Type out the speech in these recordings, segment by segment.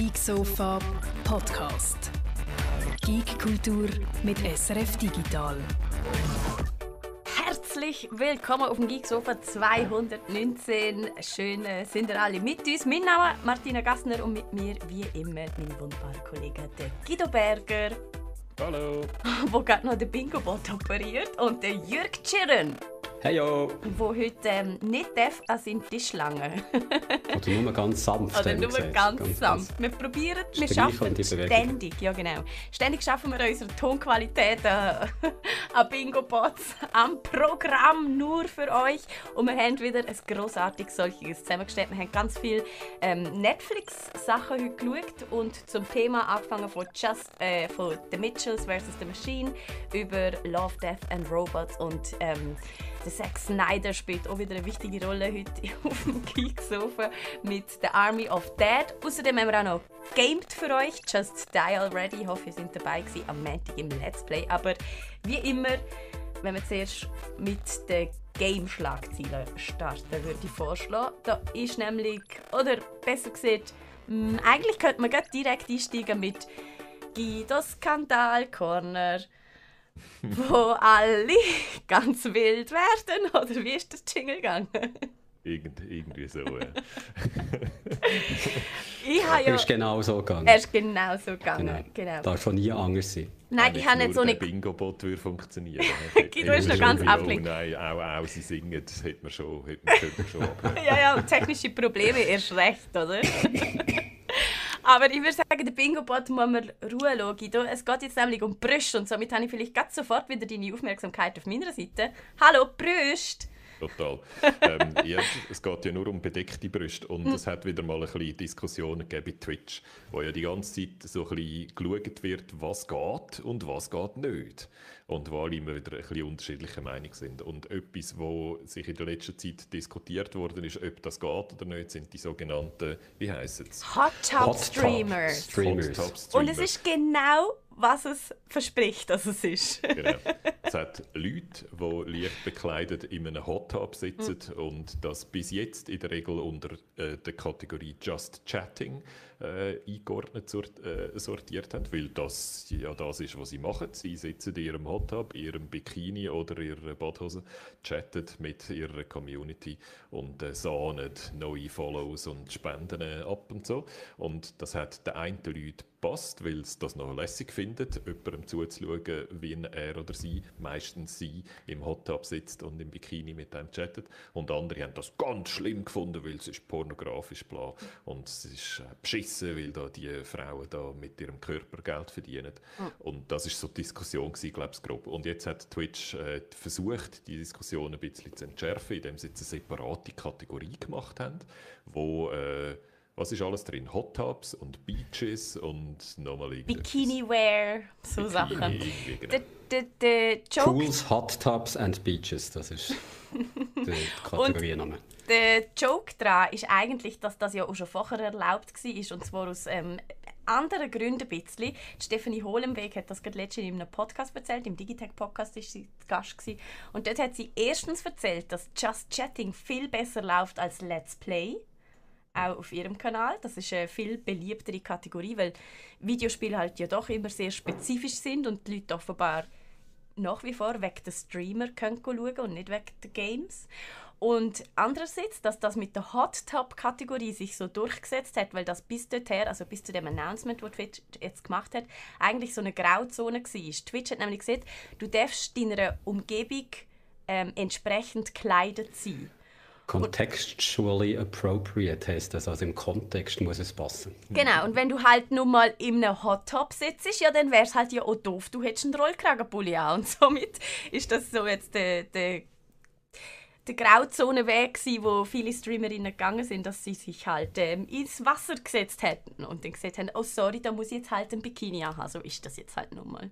Geek Sofa Podcast. Geek Kultur mit SRF Digital. Herzlich willkommen auf dem Geek Sofa 219. Schön äh, sind ihr alle mit uns. Mein Name ist Martina Gassner und mit mir wie immer mein wunderbarer Kollege der Guido Berger, Hallo. wo gerade noch den Bingo-Bot operiert und der Jürg Tschirren, Heyo! wo heute ähm, nicht darf an seinen Tisch langen. Oder nur ganz sanft. Oder nur gesagt. ganz, sanft. Wir probieren, wir schaffen Bewegung. ständig, ja genau. Ständig schaffen wir unsere Tonqualität äh, an Bingo-Bots, am Programm nur für euch. Und wir haben wieder ein grossartiges solches zusammengestellt. Wir haben ganz viele ähm, Netflix-Sachen heute geschaut und zum Thema angefangen von, Just, äh, von The Mitchells vs. The Machine über Love, Death and Robots und ähm, der Zack Snyder spielt auch wieder eine wichtige Rolle heute auf dem Geek-Sofa mit The Army of Dead. Außerdem haben wir auch noch gamed für euch, Just Die Already. Ich hoffe, ihr seid dabei gewesen am Montag im Let's Play. Aber wie immer, wenn wir zuerst mit den Game-Schlagzeilen starten, würde ich vorschlagen. Da ist nämlich, oder besser gesagt, mh, eigentlich könnte man direkt einsteigen mit Guido Skandal Corner wo alle ganz wild werden? Oder wie ist der Jingle gegangen? Irgend, irgendwie so, ja. Ich habe ja... ist genau so gegangen. Er ist genau so gegangen. Genau. Darf schon nie anders sein. Nein, ich habe nicht so eine... der Bingo-Bot würde funktionieren. Guido ist noch ganz Oh abgelenkt. nein, auch, auch sie singen, das hätte man schon, hätte man, könnte man schon. Ja, ja, technische Probleme erst recht, oder? Aber ich würde sagen, der Bingo-Bot muss man Ruhe. Guido. Es geht jetzt nämlich um Brüste und somit habe ich vielleicht ganz sofort wieder deine Aufmerksamkeit auf meiner Seite. Hallo, Brüste! Total. Ähm, ja, es geht ja nur um bedeckte Brüste und es hat wieder mal ein bisschen Diskussionen gegeben bei Twitch, wo ja die ganze Zeit so ein bisschen geschaut wird, was geht und was geht nicht. Und wo alle immer wieder ein bisschen unterschiedlicher Meinung sind. Und etwas, was sich in der letzten Zeit diskutiert worden ist, ob das geht oder nicht, sind die sogenannten, wie heissen es? Hot Top Hot Top Streamers. Streamers. Und es ist genau, was es verspricht, dass es ist. Genau. Es hat Leute, die leicht bekleidet in einem Hot Tub sitzen und das bis jetzt in der Regel unter äh, der Kategorie Just Chatting äh, eingeordnet äh, sortiert haben, weil das ja das ist, was sie machen. Sie sitzen in ihrem Hot ihrem Bikini oder ihrer Badhose, chatten mit ihrer Community und äh, sahnen neue Follows und Spenden ab und so. Und das hat den einen Leuten passt, weil es das noch lässig findet, jemandem zuzuschauen, wie er oder sie, meistens sie, im Hot Tub sitzt und im Bikini mit einem chattet. Und andere haben das ganz schlimm gefunden, weil es ist pornografisch bla. Und es ist äh, beschissen, weil da die Frauen da mit ihrem Körper Geld verdienen. Und das ist so die Diskussion gewesen, glaube ich, grob. Und jetzt hat Twitch äh, versucht, die Diskussion ein bisschen zu entschärfen, indem sie jetzt eine separate Kategorie gemacht haben, wo äh, was ist alles drin? Hot Tubs und Beaches und nochmal. Bikini-Wear, so Bikini, Sachen. genau. Der Joke Pools, Hot Tubs and Beaches, das ist der Kategorienname. Der Joke daran ist eigentlich, dass das ja auch schon vorher erlaubt war. Und zwar aus ähm, anderen Gründen ein bisschen. Die Stephanie Hohlenweg hat das gerade letztens in einem Podcast erzählt. Im Digitech-Podcast war sie Gast. Gewesen. Und dort hat sie erstens erzählt, dass Just Chatting viel besser läuft als Let's Play. Auch auf ihrem Kanal. Das ist eine viel beliebtere Kategorie, weil Videospiele halt ja doch immer sehr spezifisch sind und die Leute offenbar nach wie vor wegen der Streamer können schauen und nicht wegen der Games. Und andererseits, dass das mit der Hot Top Kategorie sich so durchgesetzt hat, weil das bis dorthin, also bis zu dem Announcement, das Twitch jetzt gemacht hat, eigentlich so eine Grauzone war. Twitch hat nämlich gesagt, du darfst deiner Umgebung ähm, entsprechend gekleidet sein. Contextually appropriate heißt das, also im Kontext muss es passen. Genau, und wenn du halt nur mal in einem Hot Top sitzt, ja, dann wäre es halt ja auch doof, du hättest einen Rollkragenpulli an. Und somit ist das so jetzt der, der, der Grauzonenweg gewesen, wo viele Streamerinnen gegangen sind, dass sie sich halt ähm, ins Wasser gesetzt hätten und dann gesagt haben, oh sorry, da muss ich jetzt halt ein Bikini haben. So ist das jetzt halt nun mal.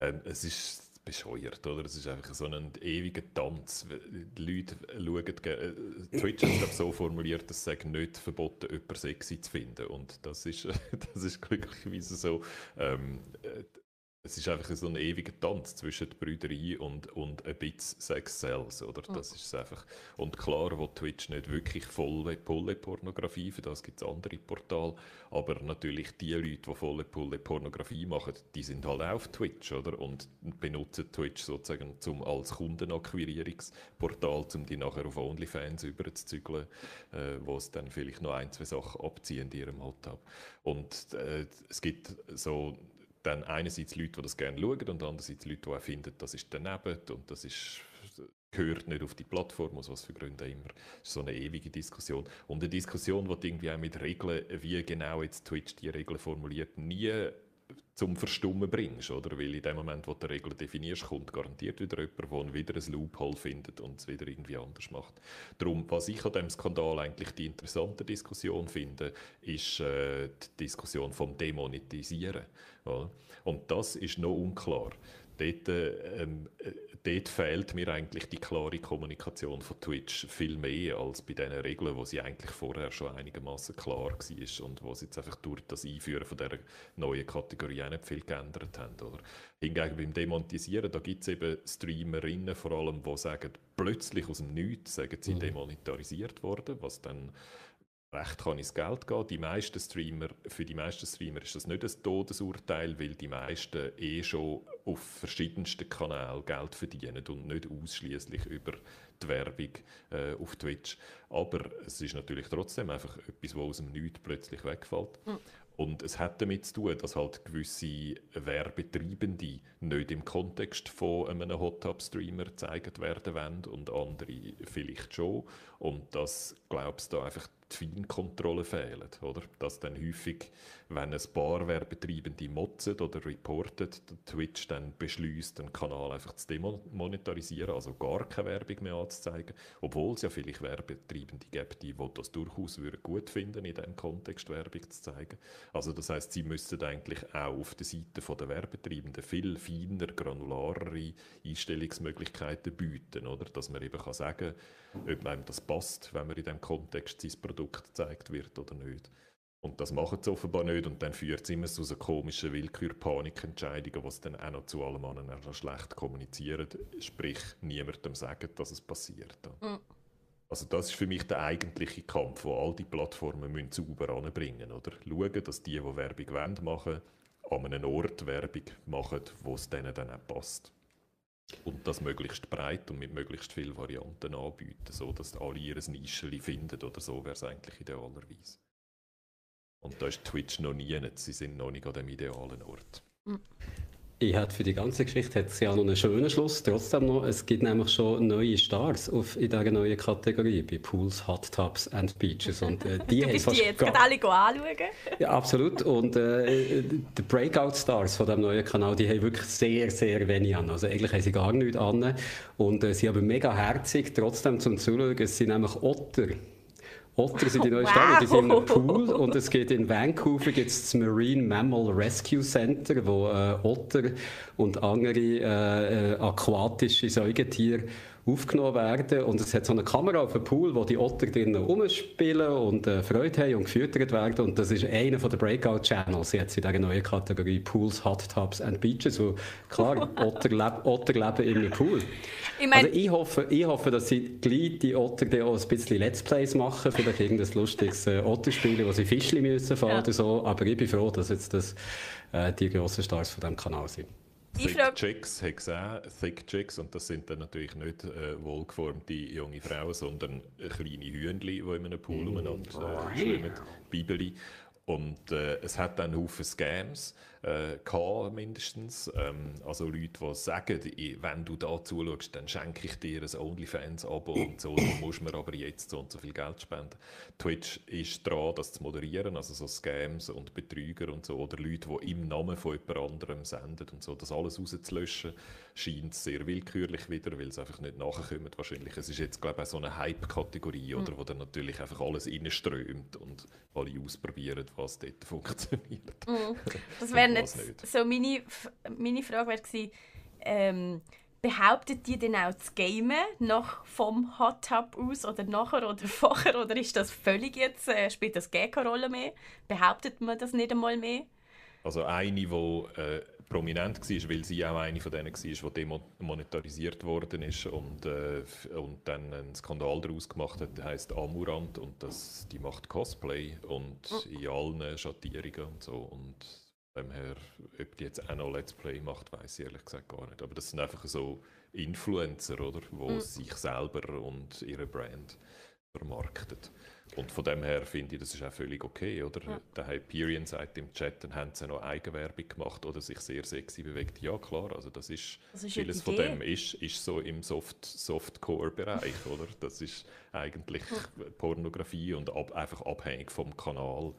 Ähm, es ist bescheuert, oder? Es ist einfach so ein ewiger Tanz. Die Leute schauen, äh, Twitch hat es so formuliert, dass es nicht verboten, jemanden sexy zu finden. Und das ist, das ist glücklicherweise so. Ähm, äh, es ist einfach so ein ewiger Tanz zwischen der Brüderei und, und ein bisschen Sex Sales, oder? Das ist es einfach. Und klar, wo Twitch nicht wirklich volle Pulle-Pornografie, für das gibt es andere Portale, aber natürlich die Leute, die volle Pulle-Pornografie machen, die sind halt auf Twitch, oder? Und benutzen Twitch sozusagen zum, als Kundenakquirierungsportal, um die nachher auf OnlyFans überzuzügeln, äh, wo es dann vielleicht noch ein, zwei Sachen abziehen in ihrem Alltag. Und äh, es gibt so dann einerseits Leute, die das gerne schauen und andererseits Leute, die auch finden, das ist daneben und das ist, gehört nicht auf die Plattform, aus was für Gründen immer. Das ist so eine ewige Diskussion. Und eine Diskussion, die irgendwie auch mit Regeln, wie genau jetzt Twitch die Regeln formuliert, nie zum Verstummen bringst, oder? Weil in dem Moment, wo du die Regeln definierst, kommt garantiert wieder jemand, der wieder ein Loophole findet und es wieder irgendwie anders macht. Darum, was ich an diesem Skandal eigentlich die interessante Diskussion finde, ist äh, die Diskussion vom Demonetisieren. Oder? Und das ist noch unklar. Dort, ähm, äh, dort fehlt mir eigentlich die klare Kommunikation von Twitch viel mehr als bei diesen Regeln, wo sie eigentlich vorher schon einigermaßen klar war und wo sie jetzt einfach durch das Einführen von dieser neuen Kategorie auch nicht viel geändert haben. Oder? Hingegen beim Demonetisieren, da gibt es eben Streamerinnen vor allem, die sagen, plötzlich aus dem Nichts sagen sie mhm. demonetarisiert worden, was dann recht kann ins Geld gehen. Die meisten Streamer, für die meisten Streamer ist das nicht ein Todesurteil, weil die meisten eh schon auf verschiedensten Kanälen Geld verdienen und nicht ausschließlich über die Werbung äh, auf Twitch. Aber es ist natürlich trotzdem einfach etwas, was aus dem Nichts plötzlich wegfällt. Mhm. Und es hat damit zu tun, dass halt gewisse Werbetreibende nicht im Kontext von einem Hot Tub Streamer gezeigt werden wollen und andere vielleicht schon. Und das glaubst du einfach die Feinkontrolle fehlen, oder? Dass dann häufig, wenn ein paar Werbetreibende motzen oder reportet, Twitch dann beschließt, den Kanal einfach zu demonetarisieren, also gar keine Werbung mehr anzuzeigen, obwohl es ja vielleicht Werbetreibende gibt, die das durchaus gut finden, in diesem Kontext Werbung zu zeigen. Also das heißt, sie müssten eigentlich auch auf der Seite der Werbetreibenden viel feiner, granularere Einstellungsmöglichkeiten bieten, oder? Dass man eben kann sagen ob einem das passt, wenn man in diesem Kontext sein Produkt gezeigt wird oder nicht. Und das machen sie offenbar nicht und dann führt es immer zu so komischen Willkür-Panikentscheidungen, die es dann auch noch zu allem anderen noch schlecht kommunizieren, sprich niemandem sagen, dass es passiert. Mhm. Also das ist für mich der eigentliche Kampf, wo all die Plattformen müssen sauber anbringen oder Schauen, dass die, die Werbung wollen, machen, an einem Ort Werbung machen, wo es denen dann auch passt. Und das möglichst breit und mit möglichst vielen Varianten anbieten, sodass alle ihr Nischeli finden oder so wäre es eigentlich idealerweise. Und da ist Twitch noch nie, sie sind noch nicht an dem idealen Ort. Mhm. Ich hätte für die ganze Geschichte hat ja noch einen schönen Schluss. Trotzdem noch, es gibt nämlich schon neue Stars auf, in dieser neuen Kategorie, bei Pools, Hot Tubs and Beaches. Und, äh, die du bist die jetzt gerade alle anschauen? Ja, absolut. Und äh, die Breakout-Stars von diesem neuen Kanal, die haben wirklich sehr, sehr wenig an. Also eigentlich haben sie gar nichts an. Und äh, sie haben mega herzig, trotzdem zum Zuschauen. Es sind nämlich Otter. Otter sind die neuen wow. Sterne, die sind im Pool und es geht in Vancouver gibt's das Marine Mammal Rescue Center, wo äh, Otter und andere äh, äh, aquatische Säugetiere aufgenommen werden. Und es hat so eine Kamera auf dem Pool, wo die Otter drinnen rumspielen und äh, Freude haben und gefüttert werden. Und das ist einer der Breakout-Channels jetzt in dieser neuen Kategorie Pools, Hot Tubs and Beaches. Wo, klar, Otter, leb, Otter leben in einem Pool. Ich mein, also ich hoffe, ich hoffe, dass sie gleich die Otter auch ein bisschen Let's Plays machen, vielleicht irgendein lustiges äh, Otterspiel, wo sie Fischli müssen fahren ja. oder so. Aber ich bin froh, dass jetzt das, äh, die grossen Stars von diesem Kanal sind. Thick Chicks hat gesehen, Thick Chicks, und das sind dann natürlich nicht äh, wohlgeformte junge Frauen, sondern kleine Hühnchen, die in einem Pool mm. umeinander äh, schwimmen, Bibeli. Und äh, es hat dann Haufen Scams äh, gehabt, mindestens. Ähm, also Leute, die sagen, wenn du da zuschaust, dann schenke ich dir ein OnlyFans-Abo und so, dann musst du mir aber jetzt so und so viel Geld spenden. Twitch ist dran, das zu moderieren, also so Scams und Betrüger und so, oder Leute, die im Namen von jemand anderem senden und so, das alles rauszulöschen, scheint sehr willkürlich wieder, weil es einfach nicht nachkommt wahrscheinlich. Es ist jetzt, glaube ich, auch so eine Hype-Kategorie, mhm. wo dann natürlich einfach alles reinströmt und alle ausprobieren, was dort funktioniert. Mhm. Das wäre jetzt so meine, meine Frage wäre gewesen, ähm, behauptet die denn auch das Gamen noch vom Hot Tub aus oder nachher oder vorher oder ist das völlig jetzt, äh, spielt das gar keine Rolle mehr? Behauptet man das nicht einmal mehr? Also eine, die äh, prominent war, weil sie auch eine von denen war, die demonetarisiert worden ist und, äh, und dann einen Skandal daraus gemacht hat, der heißt Amurant und das, die macht Cosplay und mhm. in allen Schattierungen und so und dem her, ob die jetzt auch noch Let's Play macht, weiß ich ehrlich gesagt gar nicht. Aber das sind einfach so Influencer, oder, wo mhm. sich selber und ihre Brand vermarktet. Und von dem her finde ich, das ist auch völlig okay, oder? Ja. Der Hyperion sagt im Chat, dann haben sie noch Eigenwerbung gemacht oder sich sehr sexy bewegt. Ja, klar, also das ist, das ist vieles von dem ist, ist so im Soft, Softcore-Bereich, oder? Das ist eigentlich. Pornografie und ab, einfach abhängig vom Kanal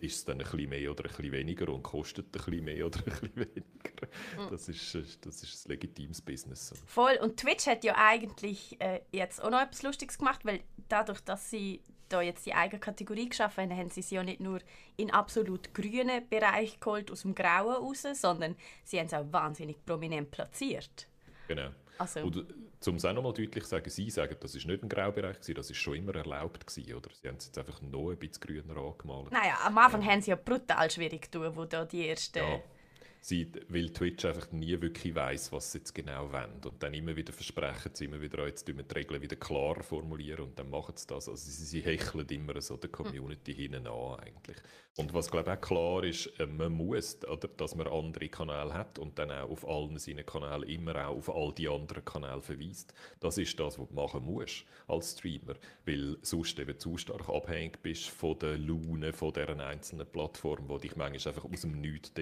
ist es dann ein bisschen mehr oder ein bisschen weniger und kostet ein bisschen mehr oder ein bisschen weniger. Das ist, das ist ein legitimes Business. Voll. Und Twitch hat ja eigentlich äh, jetzt auch noch etwas Lustiges gemacht, weil dadurch, dass sie da jetzt die eigene Kategorie geschaffen haben, haben sie sie ja nicht nur in absolut grünen Bereich geholt, aus dem Grauen raus, sondern sie haben es auch wahnsinnig prominent platziert. Genau. Also. Und äh, um es auch nochmal deutlich zu sagen, Sie sagen, das war nicht ein Graubereich, gewesen, das war schon immer erlaubt. Gewesen, oder? Sie haben es jetzt einfach noch ein bisschen grüner angemalt. Naja, am Anfang ja. haben sie ja brutal schwierig getan, wo da die ersten... Ja sie, weil Twitch einfach nie wirklich weiß, was sie jetzt genau wollen. Und dann immer wieder versprechen sie immer wieder, jetzt tun wir die Regeln wieder klarer formulieren und dann machen sie das. Also sie, sie hecheln immer so der Community hm. hinten an eigentlich. Und was glaube ich auch klar ist, äh, man muss, oder, dass man andere Kanäle hat und dann auch auf allen seinen Kanälen immer auch auf all die anderen Kanäle verweist. Das ist das, was du machen musst als Streamer, weil sonst eben zu stark abhängig bist von der Laune von deren einzelnen Plattform, wo dich manchmal einfach aus dem Nichts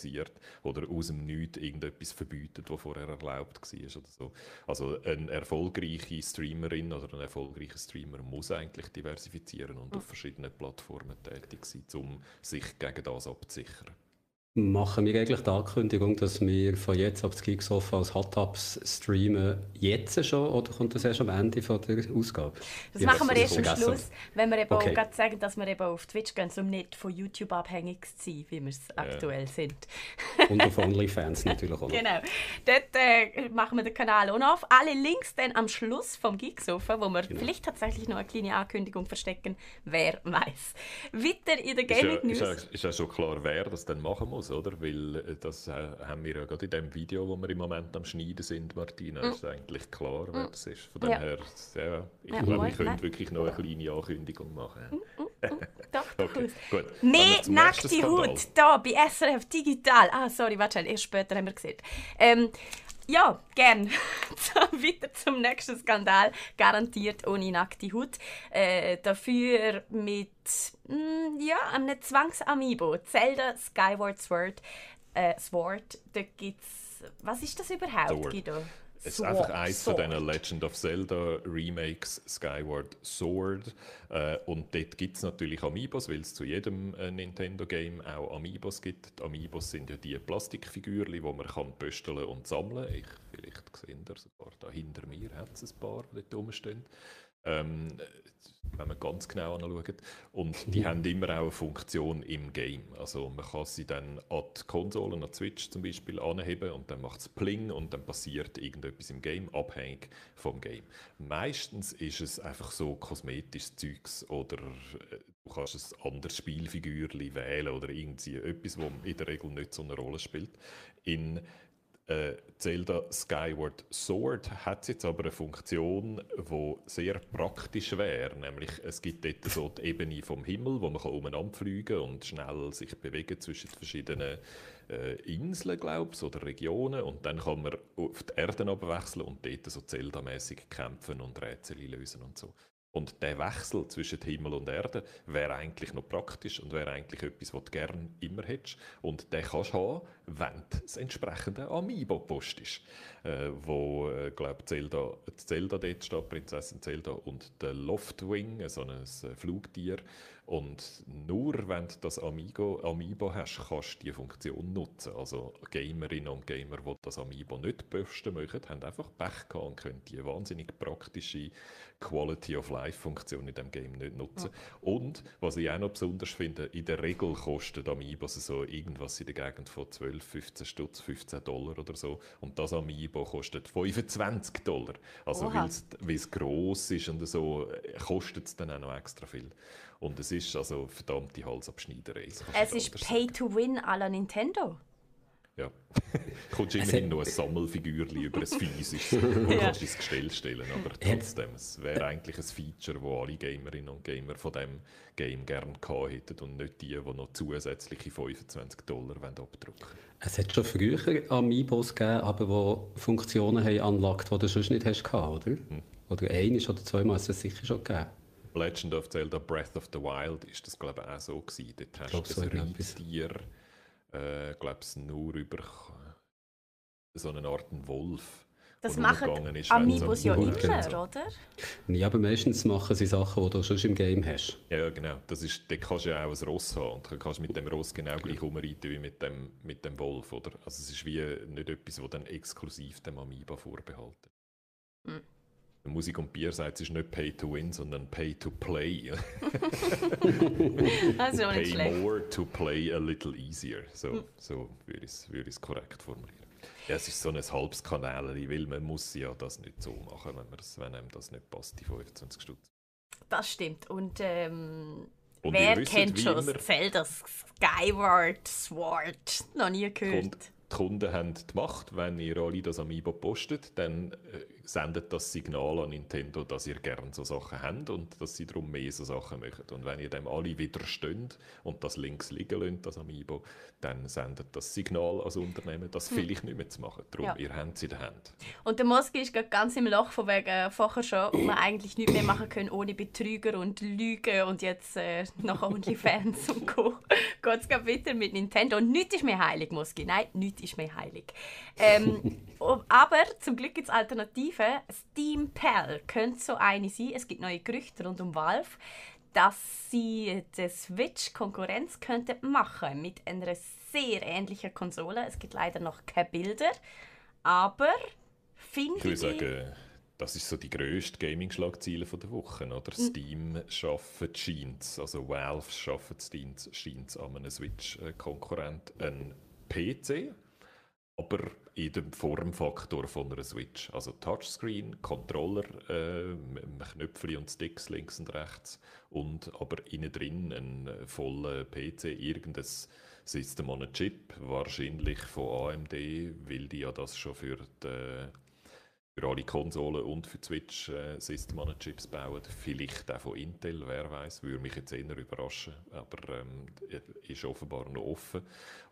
demonetarisiert oder aus dem Nichts irgendetwas verbietet, was vorher erlaubt war oder so. Also eine erfolgreiche Streamerin oder ein erfolgreicher Streamer muss eigentlich diversifizieren und auf verschiedenen Plattformen tätig sein, um sich gegen das abzusichern. Machen wir eigentlich die Ankündigung, dass wir von jetzt ab das Geeksofa als Hot-Ups streamen, jetzt schon, oder kommt das erst am Ende von der Ausgabe? Das machen wir erst am Schluss, wenn wir eben okay. auch gerade sagen, dass wir eben auf Twitch gehen, um nicht von YouTube abhängig zu sein, wie wir es ja. aktuell sind. Und auf OnlyFans natürlich auch noch. Genau. Dort äh, machen wir den Kanal auch noch auf. Alle Links dann am Schluss vom Geeksofa, wo wir genau. vielleicht tatsächlich noch eine kleine Ankündigung verstecken, wer weiß. Weiter in der Gaming News. Ist ja, ist ja schon klar, wer das dann machen muss muss, oder? Weil äh, das äh, haben wir ja gerade in dem Video, wo wir im Moment am Schneiden sind, Martina, mm. ist eigentlich klar, wer mm. das ist. Von dem ja. her, ja, ich ja, glaube, wir können wirklich noch eine kleine Ankündigung machen. Mm. Doch, okay, gut. Mehr nackte Haut da bei SRF Digital. Ah, sorry, warte, erst später haben wir gesehen. Ähm, ja, gern. Weiter zum nächsten Skandal. Garantiert ohne nackte Haut. Äh, dafür mit mm, ja, einem Zwangsamibo. Zelda Skyward Sword. Äh, Sword. Da gibt's. Was ist das überhaupt, Guido? Es ist einfach eins von diesen Legend of Zelda Remakes, Skyward Sword. Äh, und dort gibt es natürlich Amiibos, weil es zu jedem äh, Nintendo-Game auch Amiibos gibt. Die Amiibos sind ja die Plastikfigürchen, die man kann pösteln und sammeln Ich, Vielleicht sehen ihr sogar da hinter mir hat es ein paar, die dort rumstehen. Ähm, wenn man ganz genau anschaut. Und die haben immer auch eine Funktion im Game. Also man kann sie dann an die Konsole, an die Switch zum Beispiel anheben und dann macht es Pling und dann passiert irgendetwas im Game, abhängig vom Game. Meistens ist es einfach so kosmetisches Zeugs oder äh, du kannst ein anderes Spielfigürchen wählen oder irgendwie etwas, das in der Regel nicht so eine Rolle spielt. In äh, Zelda Skyward Sword hat jetzt aber eine Funktion, die sehr praktisch wäre. Nämlich, es gibt dort so die Ebene vom Himmel, wo man umeinander fliegen und schnell sich bewegen zwischen verschiedenen äh, Inseln, glaube oder Regionen. Und dann kann man auf die Erde abwechseln und dort so Zelda-mäßig kämpfen und Rätsel lösen und so. Und der Wechsel zwischen Himmel und Erde wäre eigentlich noch praktisch und wäre eigentlich etwas, was du gerne immer hättest. Und den kannst du haben, wenn das entsprechende Amiibo postest. Äh, wo, äh, glaube Zelda, Zelda dort steht, Prinzessin Zelda und der Loftwing, so ein Flugtier. Und nur wenn du das Amigo, Amiibo hast, kannst du diese Funktion nutzen. Also Gamerinnen und Gamer, die das Amiibo nicht posten möchten, haben einfach Pech gehabt und können die wahnsinnig praktische Quality of Life Funktion in dem Game nicht nutzen. Ja. Und was ich auch noch besonders finde, in der Regel kosten Amiibos so irgendwas in der Gegend von 12, 15 Stutz, 15 Dollar oder so. Und das Amiibo kostet 25 Dollar. Also weil es gross ist und so, kostet es dann auch noch extra viel. Und es ist also verdammte Halsabschneiderei. Es ist Pay to Win à la Nintendo. Ja. Kommst immerhin noch ein Sammelfigürchen über ein physisches, wo ja. kannst du ins Gestell stellen. Aber trotzdem, es wäre eigentlich ein Feature, das alle Gamerinnen und Gamer von diesem Game gerne gehabt hätten und nicht die, die noch zusätzliche 25 Dollar abdrucken Es hat schon früher Amiibos gegeben, aber wo Funktionen haben anlagt, die du sonst nicht hast gehabt, oder? Hm. Oder einiges oder zweimal ist es sicher schon gegeben. Legend of Zelda Breath of the Wild ist das glaube ich auch so gewesen. Dort hast du ein Reittier äh, glaube nur über so eine Art Wolf. Das machen Amiibos ja immer, oder? Ja, aber meistens machen sie Sachen, die du schon im Game hast. Ja, genau. Das ist, da kannst du ja auch ein Ross haben und dann kannst du mit dem Ross genau gleich umreiten wie mit dem, mit dem Wolf, oder? Also es ist wie nicht etwas, das dann exklusiv dem Amiibo vorbehalten. Hm. Musik und Bier sagt, es ist nicht Pay to Win, sondern Pay to Play. also pay schlecht. more to play a little easier. So, hm. so würde ich es würd korrekt formulieren. Ja, es ist so ein halbes Kanal, weil man muss ja das nicht so machen, wenn, wenn einem das nicht passt, die 25 Stunden. Das stimmt. Und, ähm, und wer wisst, kennt schon Zelda Skyward Sword? Noch nie gehört. Die Kunden haben die Macht, wenn ihr alle das Amiibo postet, dann äh, sendet das Signal an Nintendo, dass ihr gerne so Sachen habt und dass sie darum mehr so Sachen machen. Und wenn ihr dem alle widersteht und das links liegen lasst, das Amiibo, dann sendet das Signal als Unternehmen, das hm. vielleicht nicht mehr zu machen. Darum, ja. ihr habt es in der Hand. Und der Moski ist ganz im Loch von wegen äh, vorher schon, ob wir eigentlich nichts mehr machen können ohne Betrüger und Lügen und jetzt äh, nach OnlyFans und Co. geht es weiter mit Nintendo. Und nichts ist mehr heilig, Moski. Nein, nichts ist mehr heilig. Ähm, aber zum Glück gibt es Alternativen. Steam Pal könnte so eine sein. Es gibt neue Gerüchte rund um Valve, dass sie der Switch Konkurrenz könnte machen mit einer sehr ähnlichen Konsole. Es gibt leider noch keine Bilder, aber finde ich... Ich würde sagen, das ist so die grösste Gaming-Schlagzeile der Woche, oder? Mhm. Steam schafft scheint also Valve schafft Steam scheint an einem Switch-Konkurrent einen PC, aber in dem Formfaktor von einer Switch. Also Touchscreen, Controller, äh, Knöpfe und Sticks links und rechts und aber innen drin ein voller PC, irgendein System on a Chip, wahrscheinlich von AMD, weil die ja das schon für die für alle Konsolen und für Switch äh, System Chips bauen. Vielleicht auch von Intel, wer weiß, würde mich jetzt eher überraschen, aber ähm, ist offenbar noch offen.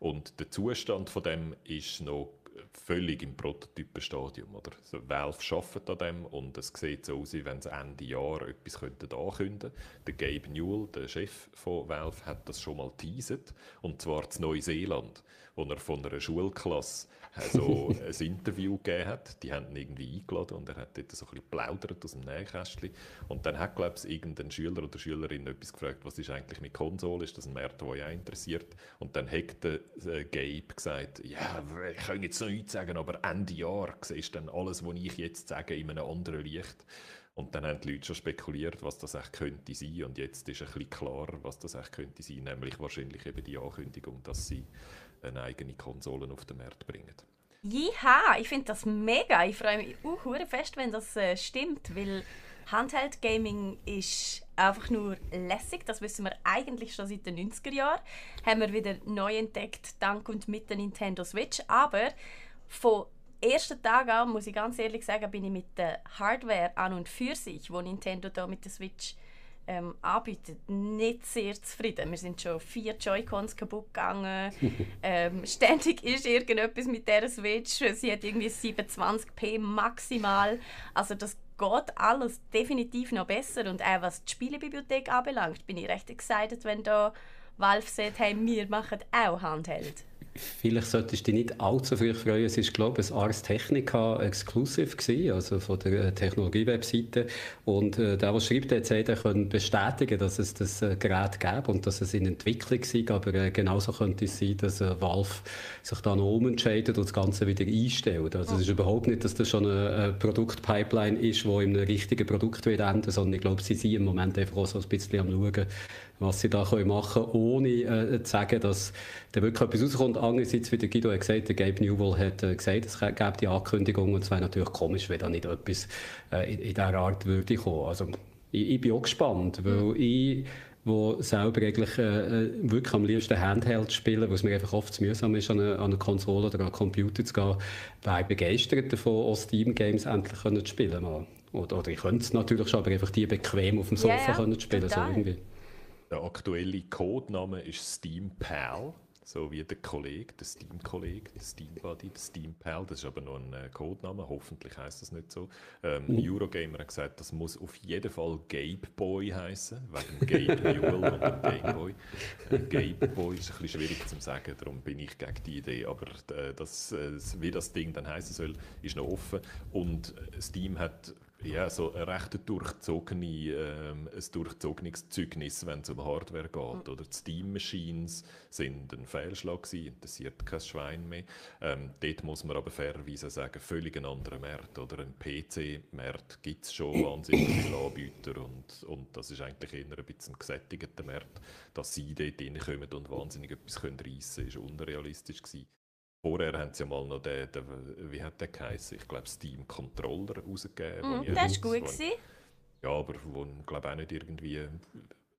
Und der Zustand von dem ist noch völlig im Prototypenstadium. Oder? Also Valve arbeitet an dem und es sieht so aus, wie wenn sie Ende Jahr etwas könnten ankündigen Der Gabe Newell, der Chef von Valve, hat das schon mal teasert und zwar zu Neuseeland, wo er von einer Schulklasse so ein Interview gegeben hat. Die haben ihn irgendwie eingeladen und er hat dort so ein bisschen plaudert aus dem Nähkästchen. Und dann hat, glaube ich, irgendein Schüler oder Schülerin etwas gefragt, was ist eigentlich mit Konsole? Ist das ein Markt, der auch interessiert? Und dann hat der äh, Gabe gesagt, ja, ich kann jetzt noch nichts sagen, aber Ende Jahr siehst dann alles, was ich jetzt sage, in einem anderen Licht. Und dann haben die Leute schon spekuliert, was das echt könnte sein. Und jetzt ist ein bisschen klar, was das echt könnte sein. Nämlich wahrscheinlich eben die Ankündigung, dass sie eine eigene Konsole auf den Markt bringen. Ja, ich finde das mega. Ich freue mich uh, fest, wenn das äh, stimmt, weil Handheld Gaming ist einfach nur lässig. Das wissen wir eigentlich schon seit den 90er Jahren. Haben wir wieder neu entdeckt, dank und mit der Nintendo Switch. Aber von ersten Tag an, muss ich ganz ehrlich sagen, bin ich mit der Hardware an und für sich, wo Nintendo da mit der Switch ähm, anbietet, nicht sehr zufrieden. Wir sind schon vier Joy-Cons kaputt gegangen. ähm, ständig ist irgendetwas mit der Switch. Sie hat irgendwie 27p maximal. Also das geht alles definitiv noch besser. Und auch was die Spielebibliothek anbelangt, bin ich recht excited, wenn da Valve sagt, hey, wir machen auch Handheld. Vielleicht solltest du dich nicht allzu früh freuen. Es ist, glaube ich, ein Ars Technica Exclusive gewesen, also von der äh, Technologie-Webseite. Und äh, der, der schreibt, der sagt, er könnte bestätigen, dass es das äh, Gerät gäbe und dass es in Entwicklung ist. Aber äh, genauso könnte es sein, dass äh, Valve sich dann umentscheidet und das Ganze wieder einstellt. Also es ist überhaupt nicht, dass das schon eine, eine Produktpipeline ist, die in einem richtigen Produkt wird enden, sondern ich glaube, sie sind im Moment einfach auch so ein bisschen am schauen, was sie da machen können, ohne äh, zu sagen, dass da wirklich etwas rauskommt. Andererseits, wie der Guido hat gesagt, der Gabe Newell hat äh, gesagt, es gäbe die Ankündigung und es wäre natürlich komisch, wenn da nicht etwas äh, in, in dieser Art würde kommen. Also ich, ich bin auch gespannt, weil mhm. ich die selber eigentlich äh, äh, wirklich am liebsten Handheld spielen, es mir einfach oft zu mühsam ist, an eine, an eine Konsole oder an einen Computer zu gehen, wäre begeistert davon, auch Steam-Games endlich können zu spielen. Mal. Oder, oder ich könnte es natürlich schon, aber einfach die bequem auf dem Sofa ja, können spielen. So irgendwie. Der aktuelle Codename ist Steam Pal so wie der Kollege, der Steam-Kollege, der Steam-Buddy, der Steam-Pal, das ist aber noch ein äh, Codename, hoffentlich heißt das nicht so. Ähm, mhm. Eurogamer hat gesagt, das muss auf jeden Fall Gabe Boy heißen, wegen Gabe Mule und dem Game Boy. Äh, Gabe Boy ist ein bisschen schwierig zu sagen, darum bin ich gegen die Idee, aber äh, das, äh, wie das Ding dann heißen soll, ist noch offen und äh, Steam hat ja, so ein recht durchzogene, ähm, ein durchzogenes Zeugnis, wenn es um Hardware geht. Mhm. Oder die Steam Machines sind ein Fehlschlag gewesen, interessiert kein Schwein mehr. Ähm, dort muss man aber fairerweise sagen, völlig ein anderer Markt. Oder ein PC-Markt gibt es schon wahnsinnig viele Anbieter und, und das ist eigentlich eher ein bisschen ein gesättigter Markt. Dass sie dort reinkommen und wahnsinnig etwas können reissen können, ist unrealistisch gewesen. Vorher haben sie ja mal noch den, den wie hat der geheißen? Ich glaube Steam Controller rausgegeben. Mm, der war gut. Gewesen. Ja, aber wo glaube auch nicht irgendwie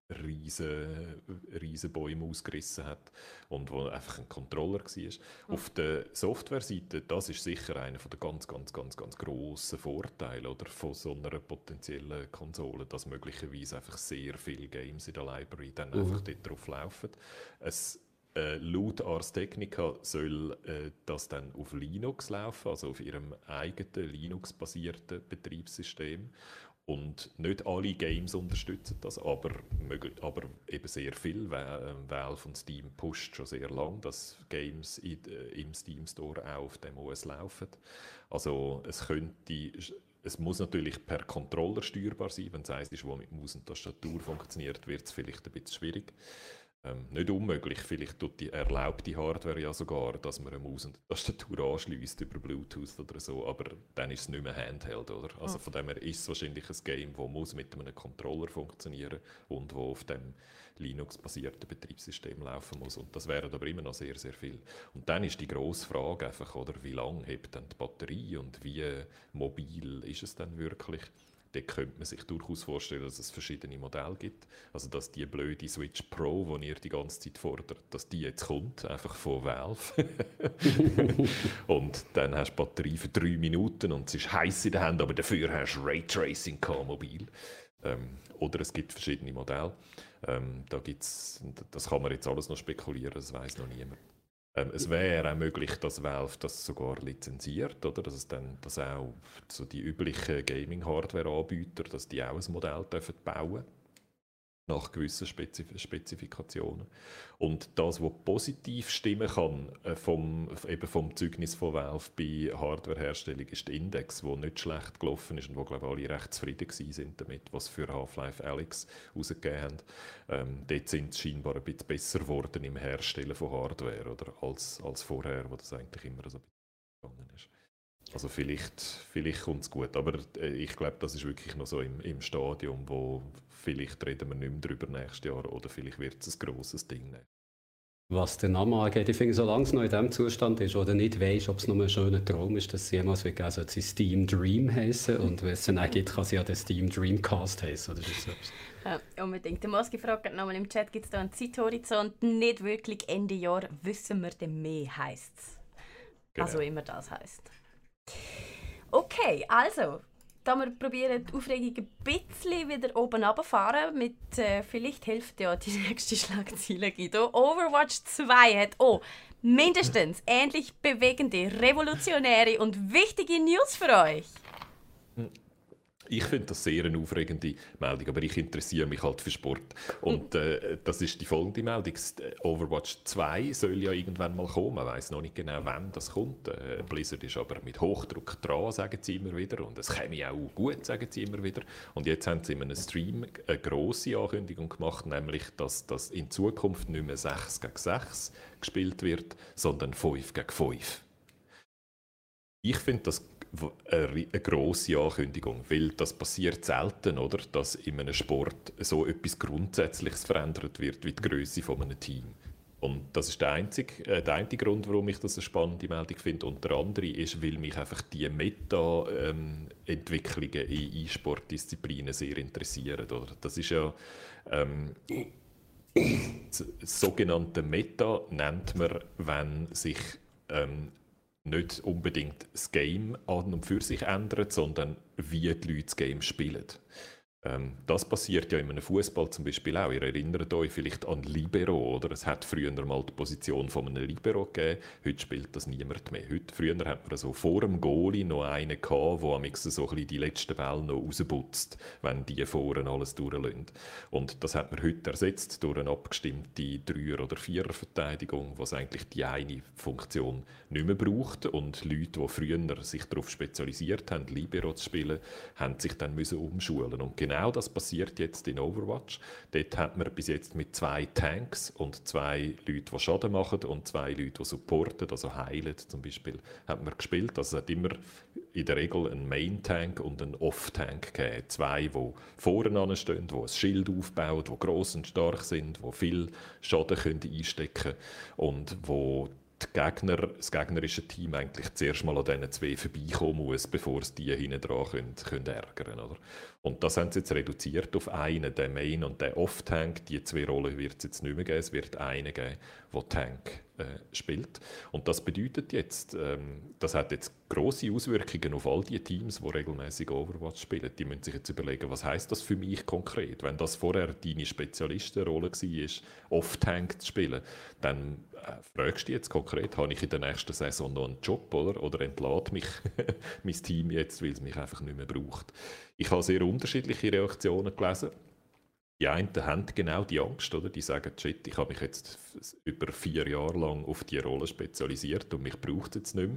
riesen, riesen Bäume ausgerissen hat und wo einfach ein Controller war. Mhm. Auf der Softwareseite, das ist sicher einer der ganz, ganz, ganz, ganz grossen Vorteile oder, von so einer potenziellen Konsole, dass möglicherweise einfach sehr viele Games in der Library dann mhm. einfach dort drauf laufen. Es äh, laut Ars Technica soll äh, das dann auf Linux laufen, also auf ihrem eigenen Linux-basierten Betriebssystem. Und nicht alle Games unterstützen das, aber, aber eben sehr viel. Äh, Valve und Steam pusht schon sehr lange, dass Games in, äh, im Steam Store auch auf dem OS laufen. Also es könnte es muss natürlich per Controller steuerbar sein. Wenn es eins ist, das mit Maus und Tastatur funktioniert, wird es vielleicht ein bisschen schwierig. Ähm, nicht unmöglich, vielleicht tut die erlaubte Hardware ja sogar, dass man eine Maus und eine Tastatur anschließt über Bluetooth oder so, aber dann ist es nicht mehr Handheld, oder? Also mhm. von dem her ist es wahrscheinlich ein Game, das muss mit einem Controller funktionieren und wo auf dem Linux-basierten Betriebssystem laufen muss. Und das wäre aber immer noch sehr, sehr viel. Und dann ist die grosse Frage einfach, oder, wie lange hebt dann die Batterie und wie mobil ist es dann wirklich? Dort könnte man sich durchaus vorstellen, dass es verschiedene Modelle gibt. Also dass die blöde Switch Pro, die ihr die ganze Zeit fordert, dass die jetzt kommt, einfach von Valve. und dann hast du Batterie für drei Minuten und es ist heiß in der Hand, aber dafür hast du Raytracing mobil. Ähm, oder es gibt verschiedene Modelle. Ähm, da gibt's, das kann man jetzt alles noch spekulieren, das weiß noch niemand. Ähm, es wäre auch möglich, dass Valve das sogar lizenziert, oder? Dass es dann, dass auch so die üblichen Gaming-Hardware-Anbieter, dass die auch ein Modell dürfen bauen nach gewissen Spezif Spezifikationen. Und das, was positiv stimmen kann äh, vom, eben vom Zeugnis von Valve bei Hardwareherstellung, ist der Index, der nicht schlecht gelaufen ist und wo glaube ich alle recht zufrieden sind damit, was für Half-Life Alyx rausgegeben haben. Ähm, dort sind sie scheinbar ein bisschen besser geworden im Herstellen von Hardware oder, als, als vorher, wo das eigentlich immer so ein bisschen gegangen ist. Also vielleicht, vielleicht kommt es gut, aber äh, ich glaube, das ist wirklich noch so im, im Stadium, wo vielleicht reden wir nicht mehr darüber nächstes Jahr oder vielleicht wird es ein grosses Ding. Was den Namen angeht, ich finde, solange es noch in dem Zustand ist oder nicht weiß, ob es nur ein schöner Traum ist, dass es jemals wird soll sie Steam Dream heißen und wenn es dann auch gibt, kann sie ja den Steam Dreamcast heißen. Oder so. Ja, unbedingt. Der Moski fragt nochmal im Chat, gibt es da einen Zeithorizont? Nicht wirklich Ende Jahr, wissen wir denn mehr, heisst es. Genau. Also immer das heisst. Okay, also, da wir probieren, die Aufregung ein bisschen wieder oben runterfahren. Mit, äh, vielleicht hilft ja die nächste Schlagzeile, Guido. Overwatch 2 hat oh, mindestens ähnlich bewegende, revolutionäre und wichtige News für euch. Ich finde das sehr eine aufregende Meldung, aber ich interessiere mich halt für Sport. Und äh, das ist die folgende Meldung. Overwatch 2 soll ja irgendwann mal kommen. Man weiß noch nicht genau, wann das kommt. Äh, Blizzard ist aber mit Hochdruck dran, sagen sie immer wieder. Und es käme auch gut, sagen sie immer wieder. Und jetzt haben sie in einem Stream eine grosse Ankündigung gemacht, nämlich, dass das in Zukunft nicht mehr 6 gegen 6 gespielt wird, sondern 5 gegen 5. Ich finde das eine, grosse Ankündigung, weil das passiert selten, oder, dass in einem Sport so etwas Grundsätzliches verändert wird wie die Größe von einem Team. Und das ist der einzige, äh, der einzige Grund, warum ich das eine spannende Meldung finde. Und der andere ist, weil mich einfach die Meta-Entwicklungen ähm, in E-Sport-Disziplinen sehr interessieren. Oder? Das ist ja ähm, das sogenannte Meta nennt man, wenn sich ähm, nicht unbedingt das Game an und für sich ändert, sondern wie die Leute das Game spielen. Ähm, das passiert ja in einem Fußball zum Beispiel auch. Ihr erinnert euch vielleicht an Libero, oder? Es hat früher mal die Position von einem Libero gegeben. Heute spielt das niemand mehr. Heute, früher hat man so vor dem Goalie noch einen gehabt, der am so ein die letzten Bälle noch rausputzt, wenn die vorne alles durchlösen. Und das hat man heute ersetzt durch eine abgestimmte Dreier- oder Vierer-Verteidigung, was eigentlich die eine Funktion nicht mehr braucht. Und Leute, die früher sich darauf spezialisiert haben, Libero zu spielen, haben sich dann müssen umschulen. Und genau das passiert jetzt in Overwatch. Dort hat man bis jetzt mit zwei Tanks und zwei Leuten, die Schaden machen und zwei Leuten, die supporten, also heilen zum Beispiel, hat man gespielt. Also es hat immer in der Regel einen Main-Tank und einen Off-Tank gegeben. Zwei, die vorne stehen, die ein Schild aufbauen, die gross und stark sind, die viel Schaden einstecken können und wo Gegner, das gegnerische Team eigentlich zuerst mal an diesen zwei vorbeikommen muss, bevor es die hinten dran können, können ärgern oder? Und das haben sie jetzt reduziert auf einen, den Main und den Off-Tank. Die zwei Rollen wird es jetzt nicht mehr geben. Es wird einen geben, der Tank spielt. Und das bedeutet jetzt, ähm, das hat jetzt große Auswirkungen auf all die Teams, die regelmäßig Overwatch spielen. Die müssen sich jetzt überlegen, was heißt das für mich konkret? Wenn das vorher deine Spezialistenrolle war, Off-Tank zu spielen, dann äh, fragst du jetzt konkret, habe ich in der nächsten Saison noch einen Job oder, oder entlädt mich mein Team jetzt, weil es mich einfach nicht mehr braucht? Ich habe sehr unterschiedliche Reaktionen gelesen. Die einen haben genau die Angst, oder? die sagen, shit, ich habe mich jetzt über vier Jahre lang auf die Rolle spezialisiert und mich braucht jetzt nicht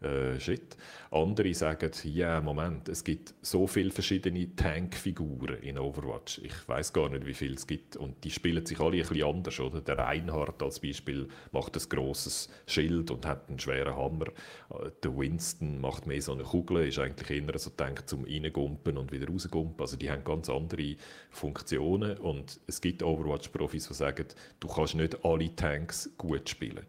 mehr. Äh, shit. Andere sagen, ja, Moment, es gibt so viele verschiedene Tankfiguren in Overwatch. Ich weiß gar nicht, wie viele es gibt. Und die spielen sich alle ein bisschen anders. Oder? Der Reinhardt als Beispiel macht ein grosses Schild und hat einen schweren Hammer. Äh, der Winston macht mehr so eine Kugel, ist eigentlich eher so denkt zum Reingumpen und wieder rausgumpen. Also die haben ganz andere Funktionen und es gibt Overwatch-Profis, die sagen, du kannst nicht alle Tanks gut spielen.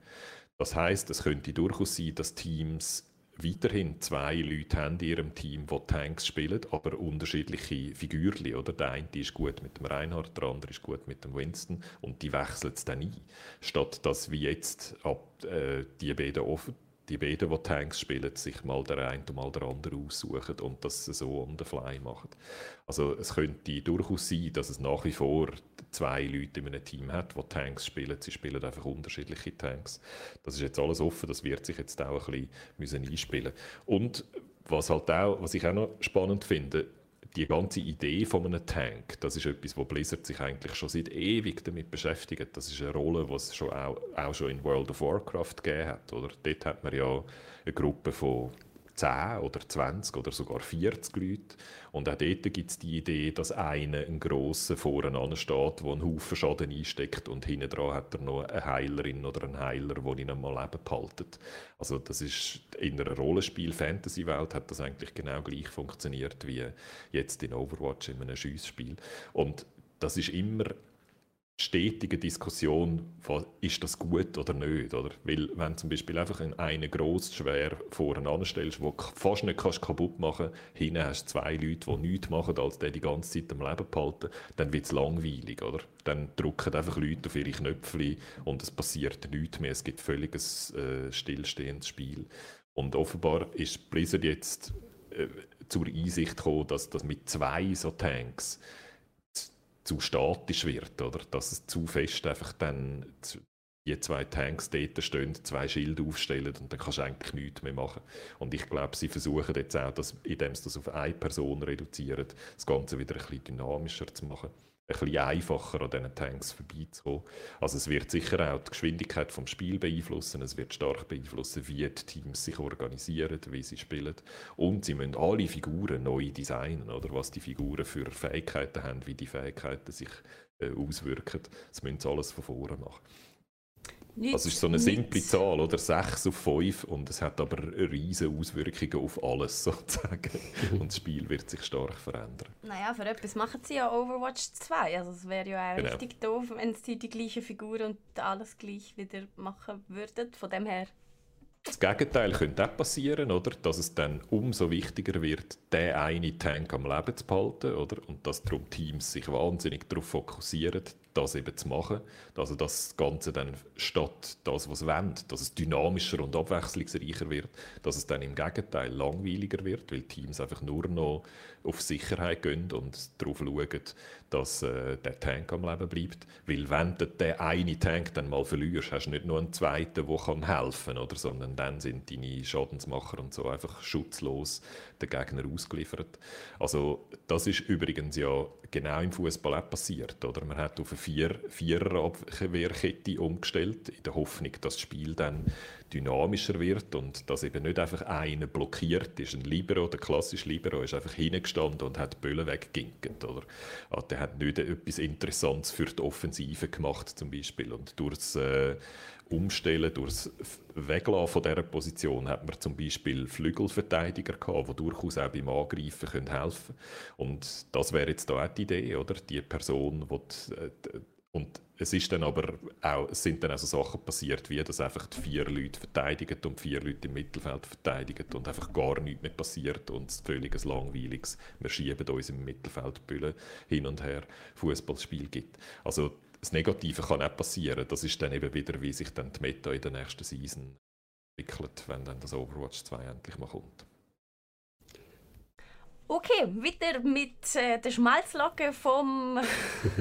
Das heißt, es könnte durchaus sein, dass Teams weiterhin zwei Leute haben in ihrem Team, die Tanks spielen, aber unterschiedliche Figürchen. Oder? Der eine ist gut mit dem Reinhard, der andere ist gut mit dem Winston und die wechseln es dann ein. Statt dass wie jetzt ab, äh, die beiden offen die beiden, die Tanks spielen, sich mal der eine und mal der andere aussuchen und das so on the fly machen. Also es könnte durchaus sein, dass es nach wie vor zwei Leute in einem Team hat, die Tanks spielen. Sie spielen einfach unterschiedliche Tanks. Das ist jetzt alles offen, das wird sich jetzt auch ein bisschen einspielen Und was, halt auch, was ich auch noch spannend finde, die ganze Idee von einem Tank, das ist etwas, wo Blizzard sich eigentlich schon seit ewig damit beschäftigt. Das ist eine Rolle, die es schon auch, auch schon in World of Warcraft gegeben hat. Oder? Dort hat man ja eine Gruppe von 10 oder 20 oder sogar 40 Leute. Und auch dort gibt es die Idee, dass einer ein grosser voreinander steht, der einen Haufen Schaden einsteckt und hinten dran hat er noch eine Heilerin oder einen Heiler, der ihn einmal Leben behaltet. Also das ist in einer Rollenspiel-Fantasy-Welt hat das eigentlich genau gleich funktioniert wie jetzt in Overwatch in einem Schiessspiel. Und das ist immer stetige Diskussion, ist das gut oder nicht. Oder? Weil wenn zum Beispiel einfach einen gross schwer voreinander stellst, den du fast nicht kannst kaputt machen kannst, hinten hast du zwei Leute, die nichts machen, als die die ganze Zeit am Leben behalten, dann wird es langweilig. Oder? Dann drücken einfach Leute auf ihre Knöpfe und es passiert nichts mehr. Es gibt völliges äh, stillstehendes Spiel. Und offenbar ist Blizzard jetzt äh, zur Einsicht gekommen, dass das mit zwei so Tanks zu statisch wird, oder? Dass es zu fest einfach dann die zwei Tanks dort stehen, zwei Schilde aufstellen und dann kannst du eigentlich nichts mehr machen. Und ich glaube, sie versuchen jetzt auch, dass, indem sie das auf eine Person reduzieren, das Ganze wieder ein bisschen dynamischer zu machen ein bisschen einfacher an diesen Tanks vorbeizukommen. Also es wird sicher auch die Geschwindigkeit vom Spiel beeinflussen, es wird stark beeinflussen, wie die Teams sich organisieren, wie sie spielen und sie müssen alle Figuren neu designen, oder was die Figuren für Fähigkeiten haben, wie die Fähigkeiten sich äh, auswirken. Das müssen sie alles von vorne machen. Nichts, also es ist so eine simple nichts. Zahl, oder? 6 auf 5 und es hat aber riesige Auswirkungen auf alles sozusagen. und das Spiel wird sich stark verändern. Naja, für etwas machen sie ja Overwatch 2. Also es wäre ja auch genau. richtig doof, wenn sie die gleiche Figur und alles gleich wieder machen würden. Von dem her das Gegenteil könnte auch passieren, oder? dass es dann umso wichtiger wird, den einen Tank am Leben zu behalten. Oder? Und dass darum Teams sich wahnsinnig darauf fokussieren, das eben zu machen. Also dass das Ganze dann statt das, was wollen, dass es dynamischer und abwechslungsreicher wird, dass es dann im Gegenteil langweiliger wird, weil Teams einfach nur noch auf Sicherheit gehen und darauf schauen, dass äh, der Tank am Leben bleibt. Weil wenn du den einen Tank dann mal verlierst, hast du nicht nur einen zweiten, der kann helfen kann, sondern dann sind deine Schadensmacher und so einfach schutzlos den Gegner ausgeliefert. Also das ist übrigens ja genau im Fußball auch passiert. Oder? Man hat auf eine Vier Vierer-Abwehrkette umgestellt, in der Hoffnung, dass das Spiel dann dynamischer wird und dass eben nicht einfach einer blockiert ist. Ein Libero, der klassische Libero, ist einfach hingestanden und hat die Böllen weggeginkt. Oder? Also, der hat nicht etwas Interessantes für die Offensive gemacht zum Beispiel. Und durchs äh, Umstellen, durchs Weglassen von dieser Position hat man zum Beispiel Flügelverteidiger gehabt, die durchaus auch beim Angreifen können helfen können. Und das wäre jetzt da auch die Idee, oder? Die Person, die äh, und es ist dann aber auch, es sind dann also Sachen passiert, wie dass einfach die vier Leute verteidigen und vier Leute im Mittelfeld verteidigen und einfach gar nichts mehr passiert und es völlig ein langweiliges, wir schieben uns im Mittelfeld hin und her Fußballspiel gibt. Also das Negative kann auch passieren. Das ist dann eben wieder, wie sich dann die Meta in der nächsten Season entwickelt, wenn dann das Overwatch 2 endlich mal kommt. Okay, weiter mit äh, der Schmalzlocke vom.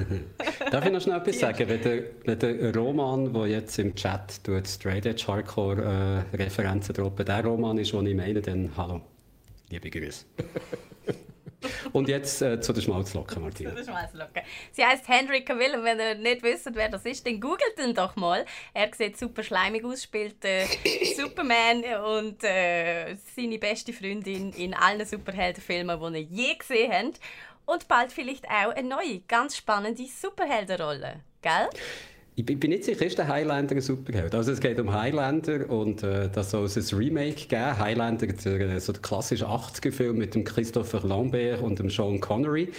Darf ich noch schnell etwas sagen? Wenn der, wenn der Roman, der jetzt im Chat tut, Straight Edge Hardcore äh, Referenzen droppen, der Roman ist, den ich meine, dann hallo. Liebe Grüße. Und jetzt äh, zu der Schmalzlocke, Martina. zu der Schmalzlocke. Sie heißt Henry Cavill und wenn ihr nicht wisst, wer das ist, dann googelt ihn doch mal. Er sieht super schleimig aus, spielt äh, Superman und äh, seine beste Freundin in allen Superheldenfilmen, die ihr je gesehen habt. Und bald vielleicht auch eine neue, ganz spannende Superheldenrolle. Gell? Ich bin nicht sicher, ist der Highlander ein Superheld? Also es geht um Highlander und äh, da soll es ein Remake geben. Highlander, der, so der klassische 80er-Film mit dem Christopher Lambert und dem Sean Connery.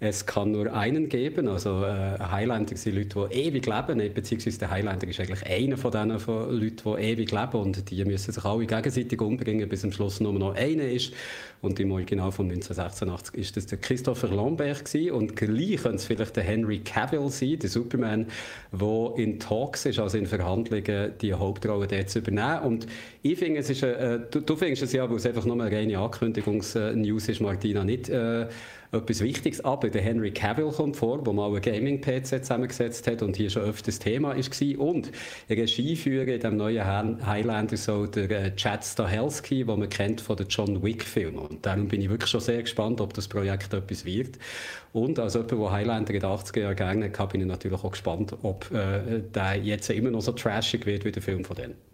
Es kann nur einen geben. Also äh, Highlander sind Leute, die ewig leben, beziehungsweise der Highlander ist eigentlich einer von diesen von Leuten, die ewig leben und die müssen sich alle gegenseitig umbringen, bis am Schluss nur noch einer ist. Und im Original von 1986 ist das der Christopher Lambert gewesen. und gleich könnte es vielleicht der Henry Cavill sein, der Superman, der in Talks ist, also in Verhandlungen, die Hauptrolle dort zu übernehmen. Und ich finde, es ist, äh, du, du findest es ja, weil es einfach nur eine reine Ankündigungsnews ist, Martina, nicht äh, etwas Wichtiges. Aber der Henry Cavill kommt vor, der mal ein Gaming-PC zusammengesetzt hat und hier schon öfters Thema war. Und Regieführer in dem neuen Highlander soll der äh, Chad Stahelski, den man kennt von den John Wick-Filmen. Und darum bin ich wirklich schon sehr gespannt, ob das Projekt etwas wird. Und als jemand, der Highlander in den 80er Jahren gerne hatte, bin ich natürlich auch gespannt, ob äh, der jetzt immer noch so trashig wird wie der Film von denen.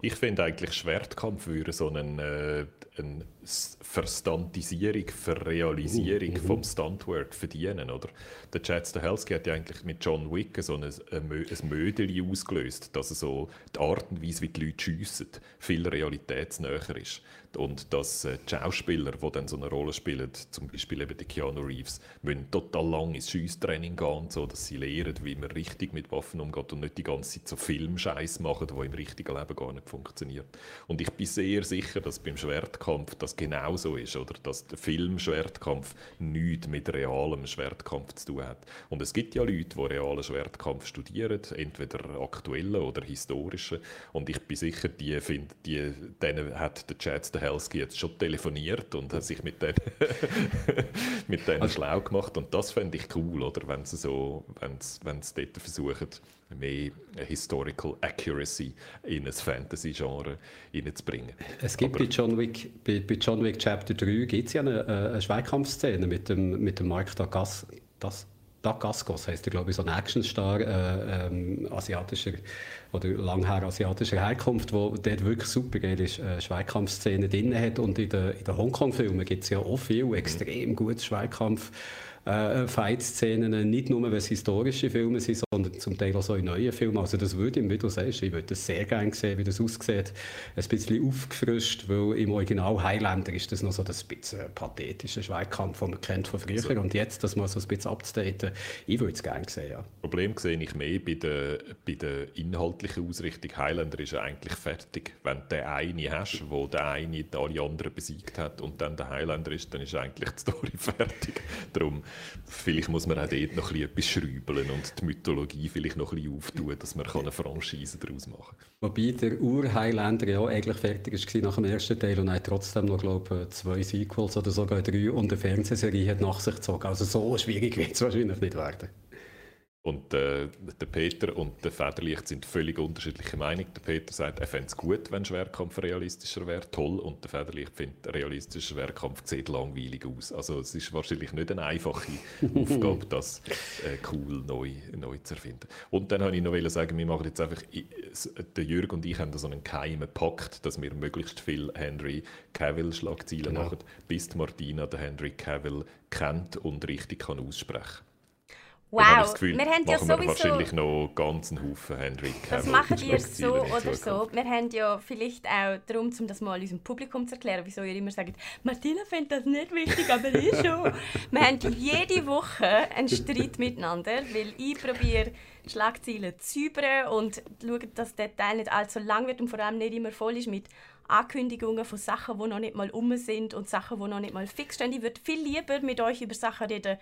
Ich finde eigentlich Schwertkampf würde so äh, eine Verstantisierung, Verrealisierung uh, vom Stuntwork verdienen, oder? Der Chad Stahelski hat ja eigentlich mit John Wick so ein, ein, ein Mödeli ausgelöst, dass er so die Art und Weise, wie die Leute schiessen, viel realitätsnäher ist und dass äh, die Schauspieler, die dann so eine Rolle spielen, zum Beispiel eben die Keanu Reeves, müssen total lang ins Schiesstraining gehen, so dass sie lernen, wie man richtig mit Waffen umgeht und nicht die ganze Zeit so Filmscheiß machen, der im richtigen Leben gar nicht funktioniert. Und ich bin sehr sicher, dass beim Schwertkampf das genauso ist, oder dass der Film-Schwertkampf nichts mit realem Schwertkampf zu tun hat. Und es gibt ja Leute, die realen Schwertkampf studieren, entweder aktuellen oder historischen, und ich bin sicher, die, find, die denen hat der Chad der Helski jetzt schon telefoniert und hat sich mit denen, mit denen also, schlau gemacht. Und das fände ich cool, oder? Wenn sie so, wenn sie dort versuchen, mehr Historical Accuracy in ein Fantasy-Genre reinzubringen. Es gibt bei John, Wick, bei, bei John Wick Chapter 3 gibt's ja eine, eine Schweikampfszene mit dem, mit dem Mark Dagas, das, Dacascos heisst er, glaube ich, so ein Actionstar äh, ähm, asiatischer oder langhaar asiatischer Herkunft, wo dort wirklich super geile äh, Schweikampfszenen drin hat. Und in den, in den Hongkong-Filmen gibt es ja auch viel extrem gutes Schweikampf äh, Fight-Szenen, nicht nur, weil es historische Filme sind, sondern zum Teil auch so in neuen Filmen. Also das würde ich, wie du sagst, ich würde das sehr gerne sehen, wie das aussieht. Ein bisschen aufgefrischt, weil im Original Highlander ist das noch so das bisschen pathetische Schweigkampf, den man kennt von früher. Also. Und jetzt, das mal so ein bisschen abzudaten, ich würde es gerne sehen, ja. Problem sehe ich mehr bei der, bei der inhaltlichen Ausrichtung. Highlander ist ja eigentlich fertig. Wenn du den einen hast, wo der eine alle anderen besiegt hat und dann der Highlander ist, dann ist eigentlich die Story fertig. Darum vielleicht muss man auch dort noch etwas schrübeln und die Mythologie vielleicht noch bisschen auftun, dass man eine Franchise daraus machen kann. Wobei der Ur-Highlander ja eigentlich fertig war nach dem ersten Teil und hat trotzdem noch, glaube ich, zwei Sequels oder sogar drei und eine Fernsehserie hat nach sich gezogen. Also so schwierig wird es wahrscheinlich nicht werden. Und äh, der Peter und der Federlicht sind völlig unterschiedliche Meinung. Der Peter sagt, er fände es gut, wenn Schwerkampf realistischer wäre. Toll. Und der Federlicht findet, realistischer Schwerkampf sieht langweilig aus. Also es ist wahrscheinlich nicht eine einfache Aufgabe, das äh, cool neu, neu zu erfinden. Und dann wollte ich noch sagen, wir machen jetzt einfach, der Jürg und ich haben da so einen geheimen Pakt, dass wir möglichst viel Henry Cavill-Schlagzeilen genau. machen, bis Martina den Henry Cavill kennt und richtig kann aussprechen kann. Wow, das Gefühl, wir haben ja sowieso... wahrscheinlich noch einen Haufen Henry Das machen wir so oder so. Wir haben ja vielleicht auch darum, um das mal unserem Publikum zu erklären, wieso ihr immer sagt, Martina findet das nicht wichtig, aber ich schon. wir haben jede Woche einen Streit miteinander, weil ich probiere, Schlagzeilen zu säubern und schaue, dass der Teil nicht allzu lang wird und vor allem nicht immer voll ist mit Ankündigungen von Sachen, die noch nicht mal um sind und Sachen, die noch nicht mal fix stehen. Ich würde viel lieber mit euch über Sachen reden,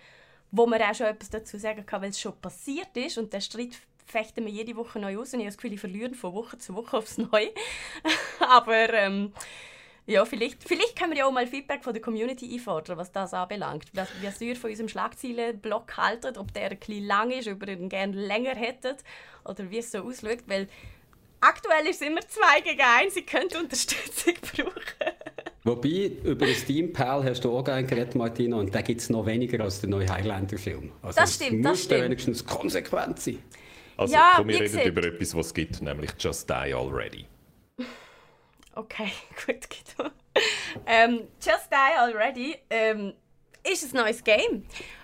wo man auch schon etwas dazu sagen kann, weil es schon passiert ist und der Streit fechten wir jede Woche neu aus und ich habe das Gefühl, ich verliere von Woche zu Woche aufs Neue. Aber ähm, ja, vielleicht, vielleicht können wir ja auch mal Feedback von der Community einfordern, was das anbelangt. Was, was ihr von unserem Schlagzeilenblock haltet, ob der ein bisschen lang ist, ob ihr ihn gerne länger hättet oder wie es so aussieht, weil aktuell ist es immer zwei gegen eins, ihr könnt Unterstützung brauchen. Wobei, über den Steam Pal hast du auch gerne geredet, Martina, und da gibt es noch weniger als der neue Highlander-Film. Also das stimmt, das stimmt. wenigstens konsequent sein. Also ja, komm, wir reden über etwas, was es gibt, nämlich Just Die Already. Okay, gut, Guido. ähm, Just Die Already ähm, ist ein neues Game,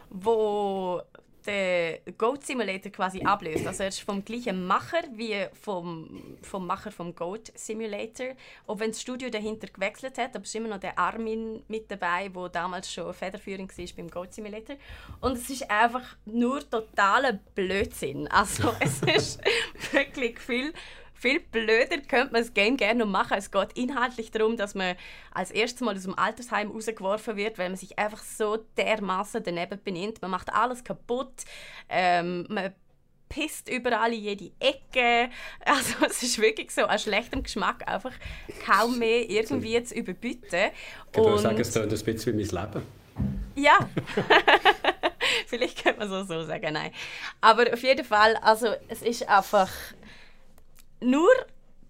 wo den Goat Simulator quasi ablöst. Also er ist vom gleichen Macher wie vom, vom Macher vom Goat Simulator. Auch wenn das Studio dahinter gewechselt hat, aber es ist immer noch der Armin mit dabei, der damals schon federführend war beim Goat Simulator. Und es ist einfach nur totaler Blödsinn. Also es ist wirklich viel viel blöder könnte man das Game gerne noch machen. Es geht inhaltlich darum, dass man als erstes Mal aus dem Altersheim rausgeworfen wird, weil man sich einfach so dermaßen daneben benimmt. Man macht alles kaputt. Ähm, man pisst überall in jede Ecke. Also es ist wirklich so an schlechtem Geschmack einfach kaum mehr irgendwie zu überbieten. Ich würde sagen, es klingt ein bisschen wie mein Leben. Ja, vielleicht könnte man so, so sagen, nein. Aber auf jeden Fall, also es ist einfach nur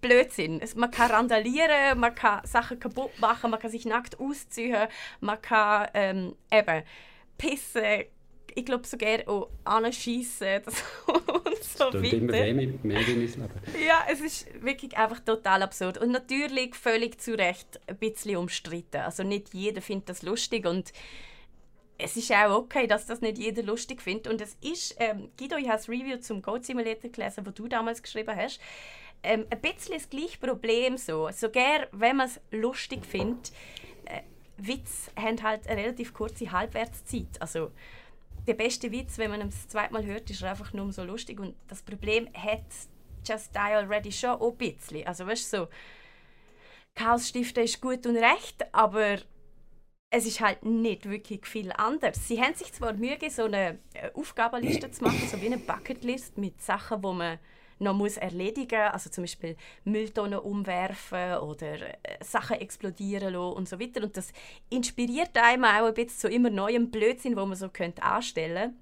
Blödsinn. Man kann randalieren, man kann Sachen kaputt machen, man kann sich nackt ausziehen, man kann ähm, eben pissen, ich glaube sogar auch anschiessen und so weiter. immer mehr, mehr Leben. Ja, es ist wirklich einfach total absurd. Und natürlich völlig zu Recht ein bisschen umstritten. Also nicht jeder findet das lustig und es ist auch okay, dass das nicht jeder lustig findet. Und es ist, ähm, Guido, ich habe das Review zum Goat Simulator gelesen, das du damals geschrieben hast ähm, ein bisschen das gleiche Problem so. Sogar wenn man es lustig findet, äh, Witze haben halt eine relativ kurze Halbwertszeit. Also der beste Witz, wenn man ihn das zweite Mal hört, ist einfach nur so lustig. Und das Problem hat Just Die Already schon auch ein bisschen. Also weißt du, so, Chaos stiften ist gut und recht, aber es ist halt nicht wirklich viel anders. Sie haben sich zwar Mühe so eine äh, Aufgabenliste zu machen, so wie eine Bucketlist mit Sachen, wo man noch muss erledigen also zum Beispiel Mülltonnen umwerfen oder äh, Sachen explodieren lassen und so weiter. Und das inspiriert einem auch ein bisschen zu immer neuem Blödsinn, wo man so könnte anstellen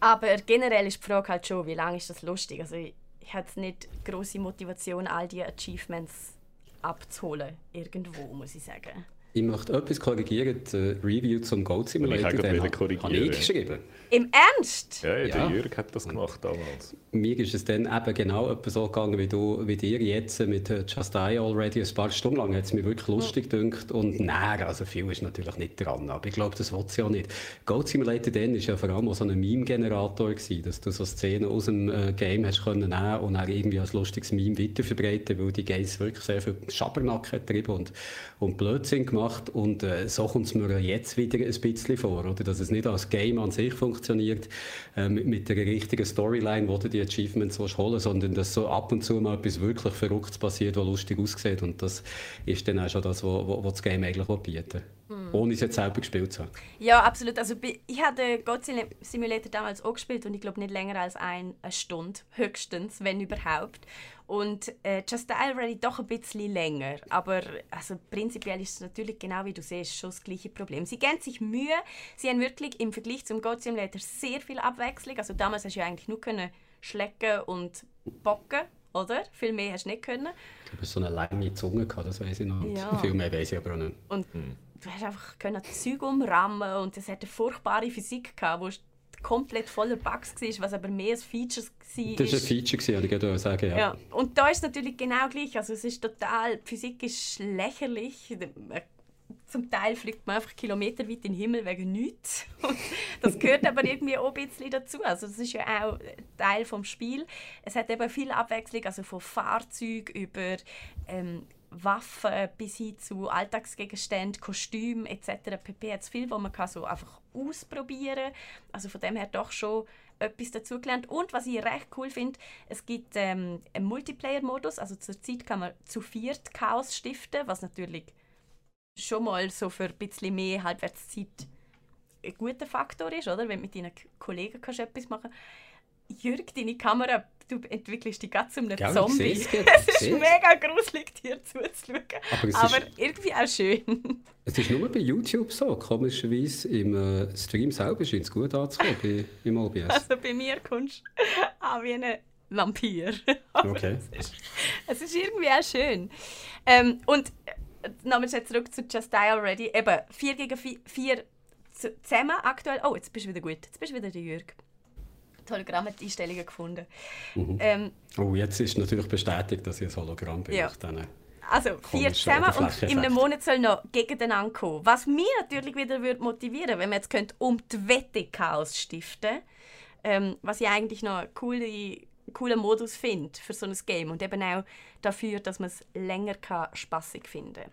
Aber generell ist die Frage halt schon, wie lange ist das lustig? Also ich, ich habe nicht große Motivation, all die Achievements abzuholen irgendwo, muss ich sagen. Ich möchte etwas korrigieren. Die Review zum Goat Simulator ich den habe ich geschrieben. Im Ernst? Ja, der Ja. Jürg hat das gemacht damals. Mir ist es dann eben genau so gegangen wie, du, wie dir jetzt mit äh, Just Die Already. Ein paar Stunden lang hat es mir wirklich lustig gedünkt und näher, also viel ist natürlich nicht dran, aber ich glaube, das will sie auch nicht. Goat Simulator dann war ja vor allem auch so ein Meme-Generator, dass du so Szenen aus dem äh, Game hast können nehmen und dann irgendwie als lustiges Meme weiterverbreiten, weil die Games wirklich sehr viel Schabernack getrieben und, und Blödsinn gemacht und äh, so kommt es mir jetzt wieder ein bisschen vor, oder? dass es nicht als Game an sich funktioniert, äh, mit, mit der richtigen Storyline, wo du die Achievements willst holen sondern dass so ab und zu mal etwas wirklich Verrücktes passiert, was lustig aussieht und das ist dann auch schon das, was das Game eigentlich bieten will. Ohne es jetzt selber gespielt zu haben. Ja, absolut. Also ich hatte Sim- Simulator damals auch gespielt und ich glaube nicht länger als ein, eine Stunde, höchstens, wenn überhaupt. Und äh, Just Dial Ready doch ein bisschen länger. Aber also prinzipiell ist es natürlich genau wie du siehst, schon das gleiche Problem. Sie geben sich Mühe. Sie haben wirklich im Vergleich zum Goat Simulator sehr viel Abwechslung. Also damals hast du ja eigentlich nur können schlecken und bocken, oder? Viel mehr hast du nicht können. Ich glaube, so eine lange Zunge gehabt, das weiß ich noch. Ja. Viel mehr weiß ich aber auch nicht. Und du hast einfach können Zeug umrammen und es hatte eine furchtbare Physik gehabt, wo komplett voller Bugs war, was aber mehr als Features war. Das war ein Feature, wollte ich sagen. Ja. ja. Und da ist es natürlich genau gleich. Also es ist total, die Physik ist lächerlich. Zum Teil fliegt man einfach kilometerweit in den Himmel wegen nichts. Und das gehört aber irgendwie auch ein bisschen dazu. Also das ist ja auch Teil vom Spiel. Es hat eben viel Abwechslung, also von Fahrzeug über ähm, Waffen bis hin zu Alltagsgegenständen, Kostümen etc. pp. Hat viel, wo man so einfach ausprobieren kann. Also von dem her doch schon etwas dazugelernt. Und was ich recht cool finde, es gibt ähm, einen Multiplayer-Modus. Also zurzeit kann man zu viert Chaos stiften, was natürlich schon mal so für ein bisschen mehr Halbwertszeit ein guter Faktor ist, oder? Wenn du mit deinen Kollegen kannst etwas machen Jürg, deine Kamera, du entwickelst dich gerade zu einem Gell, Zombie. Es ich ist mega gruselig, dir zuzuschauen. Aber es Aber ist- irgendwie auch schön. Es ist nur bei YouTube so. Komischerweise im äh, Stream selber scheint es gut anzukommen bei, im OBS. Also bei mir kommst du an wie ein Vampir. Okay. Es ist irgendwie auch schön. Ähm, und äh, nochmal schnell zurück zu Just Die Already. Eben, 4 gegen 4 zusammen aktuell. Oh, jetzt bist du wieder gut. Jetzt bist du wieder der Jürg. Tolle Einstellungen gefunden. Ähm, Oh, jetzt ist natürlich bestätigt, dass ich ein Hologramm bin. Ja. also vier zusammen und in einem Monat soll noch gegeneinander kommen. Was mich natürlich wieder würde motivieren wenn man jetzt könnte um die Wette Chaos stiften ähm, was ich eigentlich noch einen coole, coolen Modus finde für so ein Game und eben auch dafür, dass man es länger kann, spassig finden kann.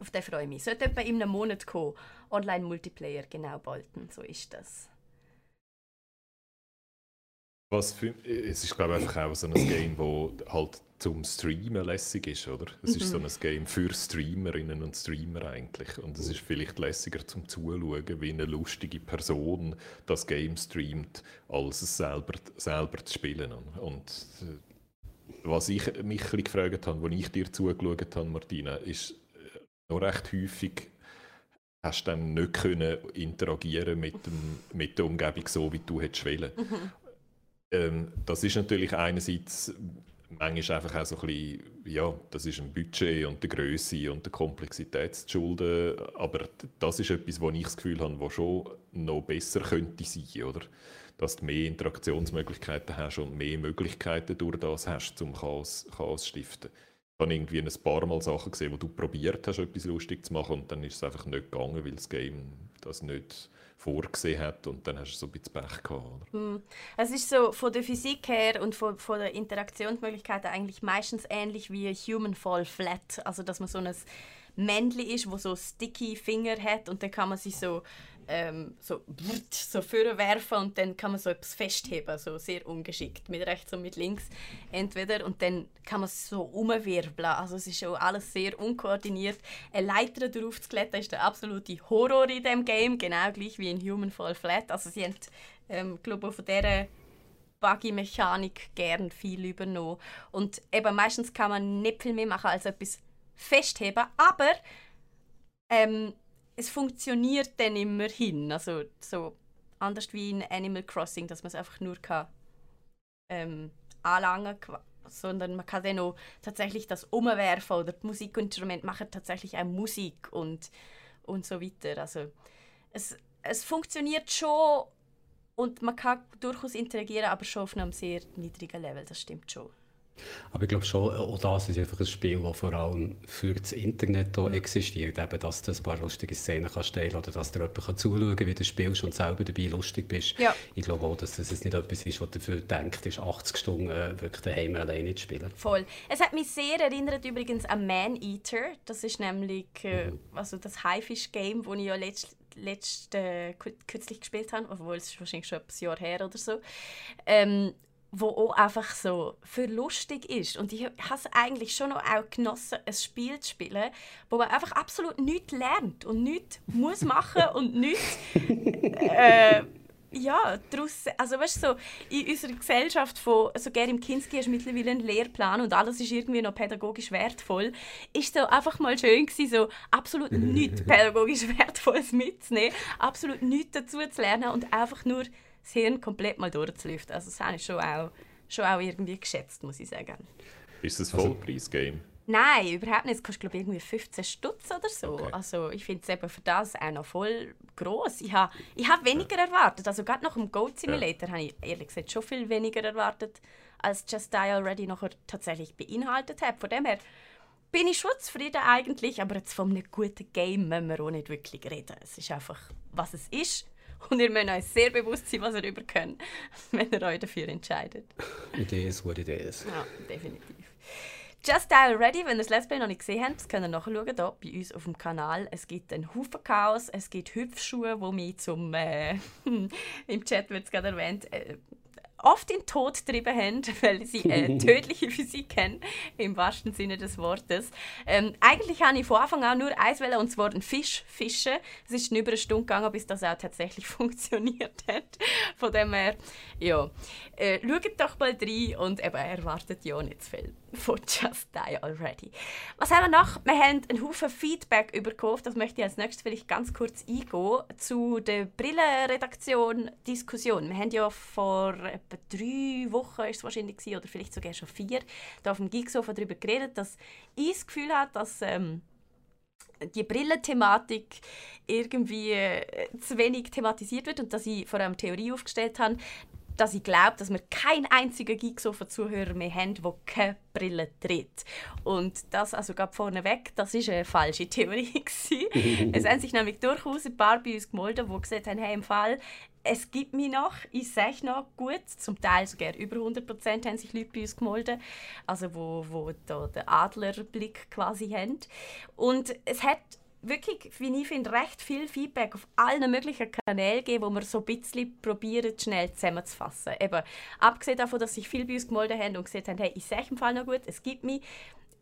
Auf den freue ich mich. Sollte etwa in einem Monat kommen. Online-Multiplayer, genau, Bolton. So ist das. Was für, es ist glaube ich einfach auch so ein Game, das halt zum Streamen lässig ist, oder? Es ist so ein Game für Streamerinnen und Streamer eigentlich. Und es ist vielleicht lässiger zum Zuschauen, wie eine lustige Person das Game streamt, als es selber, selber zu spielen. Und äh, was ich mich ein gefragt habe, als ich dir zugeschaut habe, Martina, ist äh, noch recht häufig hast du dann nicht können interagieren mit, dem, mit der Umgebung so, wie du hättest wollen. Ähm, das ist natürlich einerseits manchmal einfach auch so ein bisschen, ja, das ist ein Budget und der Größe und der Komplexität zu schulden, aber das ist etwas, wo ich das Gefühl habe, was schon noch besser könnte sein, oder? Dass du mehr Interaktionsmöglichkeiten hast und mehr Möglichkeiten durch das hast, zum Chaos, Chaos zu stiften. Ich habe irgendwie ein paar Mal Sachen gesehen, wo du probiert hast, etwas lustig zu machen und dann ist es einfach nicht gegangen, weil das Game das nicht vorgesehen hat und dann hast du so ein bisschen Pech gehabt. Oder? Es ist so von der Physik her und von, von der Interaktionsmöglichkeiten eigentlich meistens ähnlich wie Human Fall Flat. Also dass man so ein Männchen ist, wo so sticky Finger hat und dann kann man sich so ähm, so, so vorwerfen und dann kann man so etwas festheben, so sehr ungeschickt, mit rechts und mit links entweder. Und dann kann man es so umwirbeln, also es ist schon alles sehr unkoordiniert. Eine Leiter drauf zu klettern ist der absolute Horror in dem Game, genau gleich wie in Human Fall Flat, also sie haben, ähm, glaube ich, von dieser Buggy-Mechanik gern viel übernommen. Und eben meistens kann man nicht viel mehr machen als etwas festheben, aber ähm, es funktioniert dann immerhin. Also so anders wie in Animal Crossing, dass man es einfach nur kann, ähm, anlangen, qua- sondern man kann dann auch tatsächlich das umwerfen oder die Musikinstrumente machen tatsächlich auch Musik und, und so weiter. Also es, es funktioniert schon und man kann durchaus interagieren, aber schon auf einem sehr niedrigen Level, das stimmt schon. Aber ich glaube schon, auch das ist einfach ein Spiel, das vor allem für das Internet hier existiert. Eben, dass du ein paar lustige Szenen kannst teilen oder dass dir jemand zuschauen kann, wie du spielst und selber dabei lustig bist. Ja. Ich glaube auch, dass das nicht etwas ist, was dafür denkt, ist 80 Stunden äh, wirklich daheim alleine zu spielen. Voll. Es hat mich sehr erinnert übrigens an Man Eater. Das ist nämlich äh, mhm. also das Haifisch-Game, das ich ja letzt, letzt, äh, kürzlich gespielt habe, obwohl es ist wahrscheinlich schon ein Jahr her oder so. Ähm, wo auch einfach so für lustig ist. Und ich habe es eigentlich schon noch auch genossen, ein Spiel zu spielen, wo man einfach absolut nichts lernt und nichts muss machen und nichts äh, ja, daraus, also weißt du, so, in unserer Gesellschaft von, so gerne im Kinski du mittlerweile einen Lehrplan und alles ist irgendwie noch pädagogisch wertvoll, ist so einfach mal schön gewesen, so absolut nichts pädagogisch Wertvolles mitzunehmen, absolut nichts dazu zu lernen und einfach nur das Hirn komplett mal durchzulüften. Also das habe ich schon auch, schon auch irgendwie geschätzt, muss ich sagen. Ist es ein also Vollpreis-Game? Nein, überhaupt nicht. Es kostet glaube ich irgendwie 15 Stutz oder so. Okay. Also ich finde es eben für das auch noch voll groß. Ich habe ich hab weniger ja. erwartet. Also gerade nach dem Goat Simulator ja. habe ich ehrlich gesagt schon viel weniger erwartet, als Just Die Already noch tatsächlich beinhaltet hat. Von dem her bin ich schon zufrieden eigentlich, aber jetzt von einem guten Game müssen wir auch nicht wirklich reden. Es ist einfach, was es ist. Und ihr müsst euch sehr bewusst sein, was ihr darüber könnt, wenn ihr euch dafür entscheidet. It is what it is. Ja, definitiv. Just Dial Ready, wenn ihr das Let's Play noch nicht gesehen habt, das könnt ihr nachschauen hier bei uns auf dem Kanal. Es gibt einen Haufen Chaos, es gibt Hüpfschuhe, die mich zum, äh, im Chat wird es gerade erwähnt, äh, oft in Tod getrieben haben, weil sie äh, tödliche Physik haben, im wahrsten Sinne des Wortes. Ähm, eigentlich habe ich von Anfang an nur eins wählen, und zwar ein Fisch fischen. Es ist über eine Stunde gegangen, bis das auch tatsächlich funktioniert hat. Von dem her, ja. Äh, schaut doch mal rein und eben erwartet ja nicht zu viel von Just Die Already. Was haben wir noch? Wir haben einen Haufen Feedback bekommen, das möchte ich als nächstes vielleicht ganz kurz eingehen, zu der Brillenredaktion-Diskussion. Wir haben ja vor etwa drei Wochen, ist es wahrscheinlich gewesen, oder vielleicht sogar schon vier, da auf dem Geeksofa darüber geredet, dass ich das Gefühl habe, dass... Ähm, die Brillenthematik irgendwie äh, zu wenig thematisiert wird und dass ich vor allem Theorie aufgestellt habe, dass ich glaube, dass wir keinen einzigen Geeksofa-Zuhörer mehr haben, der keine Brille trägt. Und das also gerade vorneweg, das ist eine falsche Theorie es haben sich nämlich durchaus ein paar bei uns gemeldet, die gesagt haben, hey, im Fall, es gibt mich noch, ich sehe noch gut, zum Teil sogar über 100 Prozent haben sich Leute bei uns gemeldet, also wo, wo da den Adlerblick quasi haben. Und es hat wirklich, wie ich finde, recht viel Feedback auf allen möglichen Kanälen geben, wo wir so ein bisschen probieren, schnell zusammenzufassen. Eben, abgesehen davon, dass sich viele bei uns gemeldet haben und gesagt haben, hey, ich sehe im Fall noch gut, es gibt mich,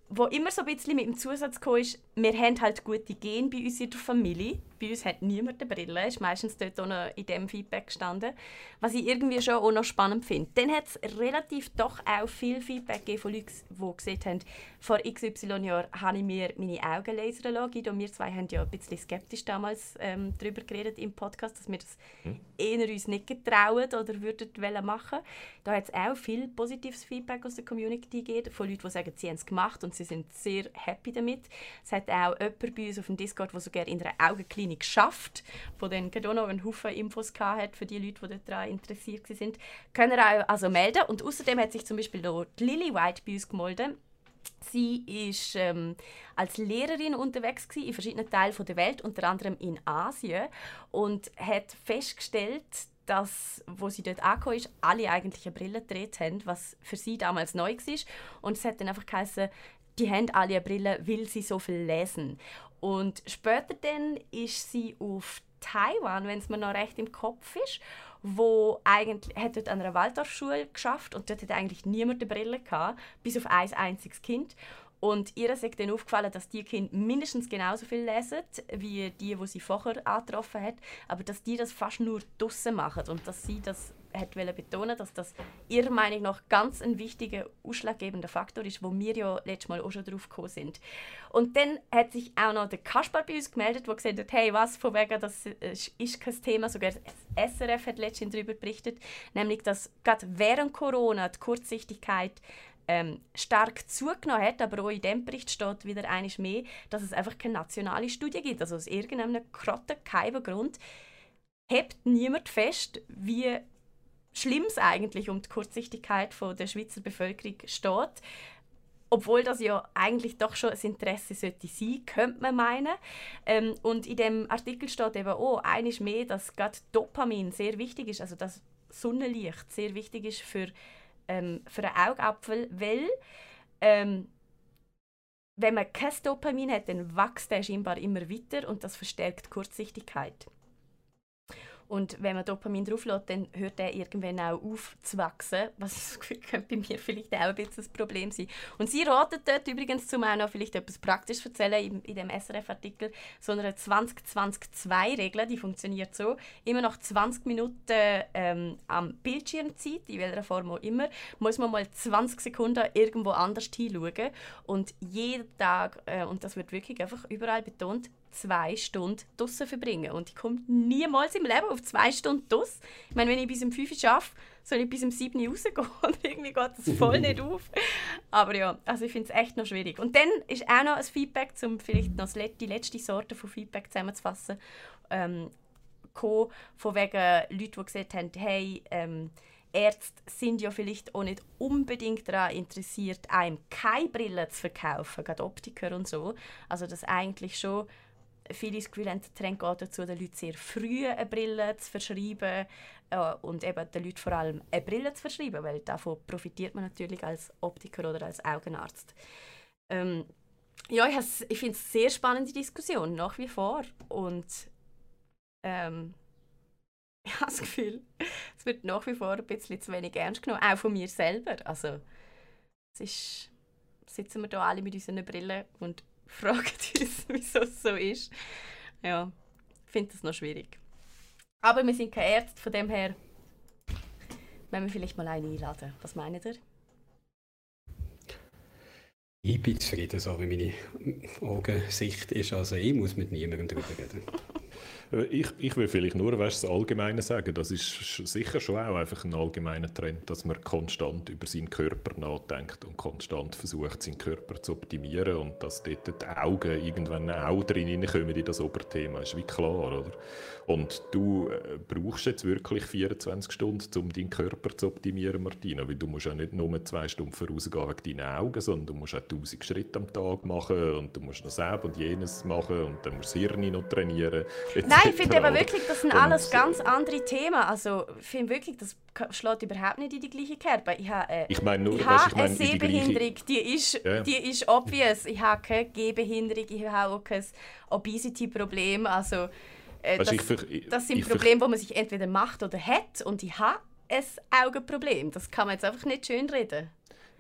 wo immer so ein bisschen mit dem Zusatz kam, ist, wir haben halt gute Gene bei uns in der Familie. Bei uns hat niemand eine Brille, ist meistens dort auch noch in diesem Feedback gestanden. Was ich irgendwie schon auch noch spannend finde. Dann hat es relativ doch auch viel Feedback gegeben von Leuten, die gesagt haben, vor XY Jahren habe ich mir meine Augen lasern lassen. Und wir zwei haben ja ein bisschen skeptisch damals ähm, darüber geredet im Podcast, dass wir das hm. eher uns nicht getrauen oder würden machen Da hat es auch viel positives Feedback aus der Community gegeben, von Leuten, die sagen, sie haben es gemacht und sie sind sehr happy damit. Es hat auch jemand bei uns auf dem Discord, der sogar in einer Augenklinik schafft, wo dann auch noch einen Haufen Infos hat für die Leute, die daran interessiert sind. Können auch also melden. Und außerdem hat sich zum Beispiel noch Lily White bei uns gemeldet. Sie ist ähm, als Lehrerin unterwegs in verschiedenen Teilen der Welt, unter anderem in Asien, und hat festgestellt, dass, wo sie dort angekommen ist, alle eigentlich eine Brille gedreht haben, was für sie damals neu war. Und es hat dann einfach geheißen, die haben alle eine Brille, weil sie so viel lesen. Und später dann ist sie auf Taiwan, wenn es mir noch recht im Kopf ist, wo eigentlich hat dort an einer Waldorfschule geschafft und dort hat eigentlich niemand eine Brille gehabt, bis auf ein einziges Kind. Und ihr ist dann aufgefallen, dass die Kinder mindestens genauso viel lesen wie die, die sie vorher angetroffen hat, aber dass die das fast nur draussen machen und dass sie das hat betonen dass das ihrer Meinung nach ganz ein wichtiger, ausschlaggebender Faktor ist, wo wir ja letztes Mal auch schon drauf gekommen sind. Und dann hat sich auch noch der Kaspar bei uns gemeldet, der gesagt hat, hey, was, von wegen, das ist kein Thema, sogar das SRF hat letztens darüber berichtet, nämlich, dass gerade während Corona die Kurzsichtigkeit ähm, stark zugenommen hat, aber auch in diesem Bericht steht wieder eines mehr, dass es einfach keine nationale Studie gibt. Also aus irgendeinem krotten Grund hebt niemand fest, wie schlimm es eigentlich um die Kurzsichtigkeit von der Schweizer Bevölkerung steht. Obwohl das ja eigentlich doch schon ein Interesse sollte sein, könnte man meinen. Ähm, und in dem Artikel steht eben auch eines mehr, dass gerade Dopamin sehr wichtig ist, also das Sonnenlicht sehr wichtig ist für, ähm, für einen Augapfel, weil ähm, wenn man kein Dopamin hat, dann wächst der scheinbar immer weiter und das verstärkt Kurzsichtigkeit. Und wenn man Dopamin drauflässt, dann hört er irgendwann auch auf zu wachsen, was könnte bei mir vielleicht auch ein bisschen ein Problem sein. Und sie raten dort übrigens, zum auch noch vielleicht etwas praktisch erzählen, in, in dem SRF-Artikel, so eine 20-20-2-Regel, die funktioniert so, immer nach 20 Minuten ähm, am Bildschirmzeit, in welcher Form auch immer, muss man mal 20 Sekunden irgendwo anders hinschauen und jeden Tag, äh, und das wird wirklich einfach überall betont, zwei Stunden draußen verbringen. Und ich komme niemals im Leben auf zwei Stunden draus. Ich meine, wenn ich bis um 5 Uhr arbeite, soll ich bis um 7 Uhr rausgehen. Und irgendwie geht das voll nicht auf. Aber ja, also ich finde es echt noch schwierig. Und dann ist auch noch ein Feedback, um vielleicht noch die letzte Sorte von Feedback zusammenzufassen, ähm, von wegen Leuten, die gesagt haben, hey, ähm, Ärzte sind ja vielleicht auch nicht unbedingt daran interessiert, einem keine Brille zu verkaufen, gerade Optiker und so. Also das eigentlich schon viele Gefühl haben, der Trend geht dazu, den Leuten sehr früh eine Brille zu verschreiben äh, und eben den Leuten vor allem eine Brille zu verschreiben, weil davon profitiert man natürlich als Optiker oder als Augenarzt. Ähm, ja, ich, ich finde es eine sehr spannende Diskussion, nach wie vor. Und ähm, ich habe das Gefühl, es wird nach wie vor ein bisschen zu wenig ernst genommen, auch von mir selber. Also, es ist, sitzen wir hier alle mit unseren Brillen und fragt uns, wieso es so ist. Ja, ich finde das noch schwierig. Aber wir sind keine Ärzte, von dem her wenn wir vielleicht mal einen einladen. Was meint ihr? Ich bin zufrieden, so wie meine Augensicht ist. Also ich muss mit niemandem darüber reden. Äh, ich, ich will vielleicht nur weißt, das Allgemeine sagen. Das ist sicher schon auch einfach ein allgemeiner Trend, dass man konstant über seinen Körper nachdenkt und konstant versucht, seinen Körper zu optimieren und dass dort die Augen irgendwann auch drin kommen in das Oberthema. Ist wie klar, oder? Und du äh, brauchst jetzt wirklich 24 Stunden, um deinen Körper zu optimieren, Martina, weil du musst ja nicht nur zwei Stunden vorausgehen wegen deinen Augen, sondern du musst auch 1000 Schritte am Tag machen und du musst noch selbst und jenes machen und dann musst du das Hirn noch trainieren. Nein, ich finde aber wirklich, das sind alles ganz andere Themen. Also, ich finde wirklich, das schlägt überhaupt nicht in die gleiche Kerbe. Ich habe, äh, ich meine nur, ich habe ich meine, eine Sehbehinderung, die, die, ist, ja. die ist obvious. Ich habe keine Gehbehinderung, ich habe auch kein Obesity-Problem. Also, äh, das, ich, ich, das, sind Probleme, die man sich entweder macht oder hat. Und ich habe ein Augenproblem. Das kann man jetzt einfach nicht schön reden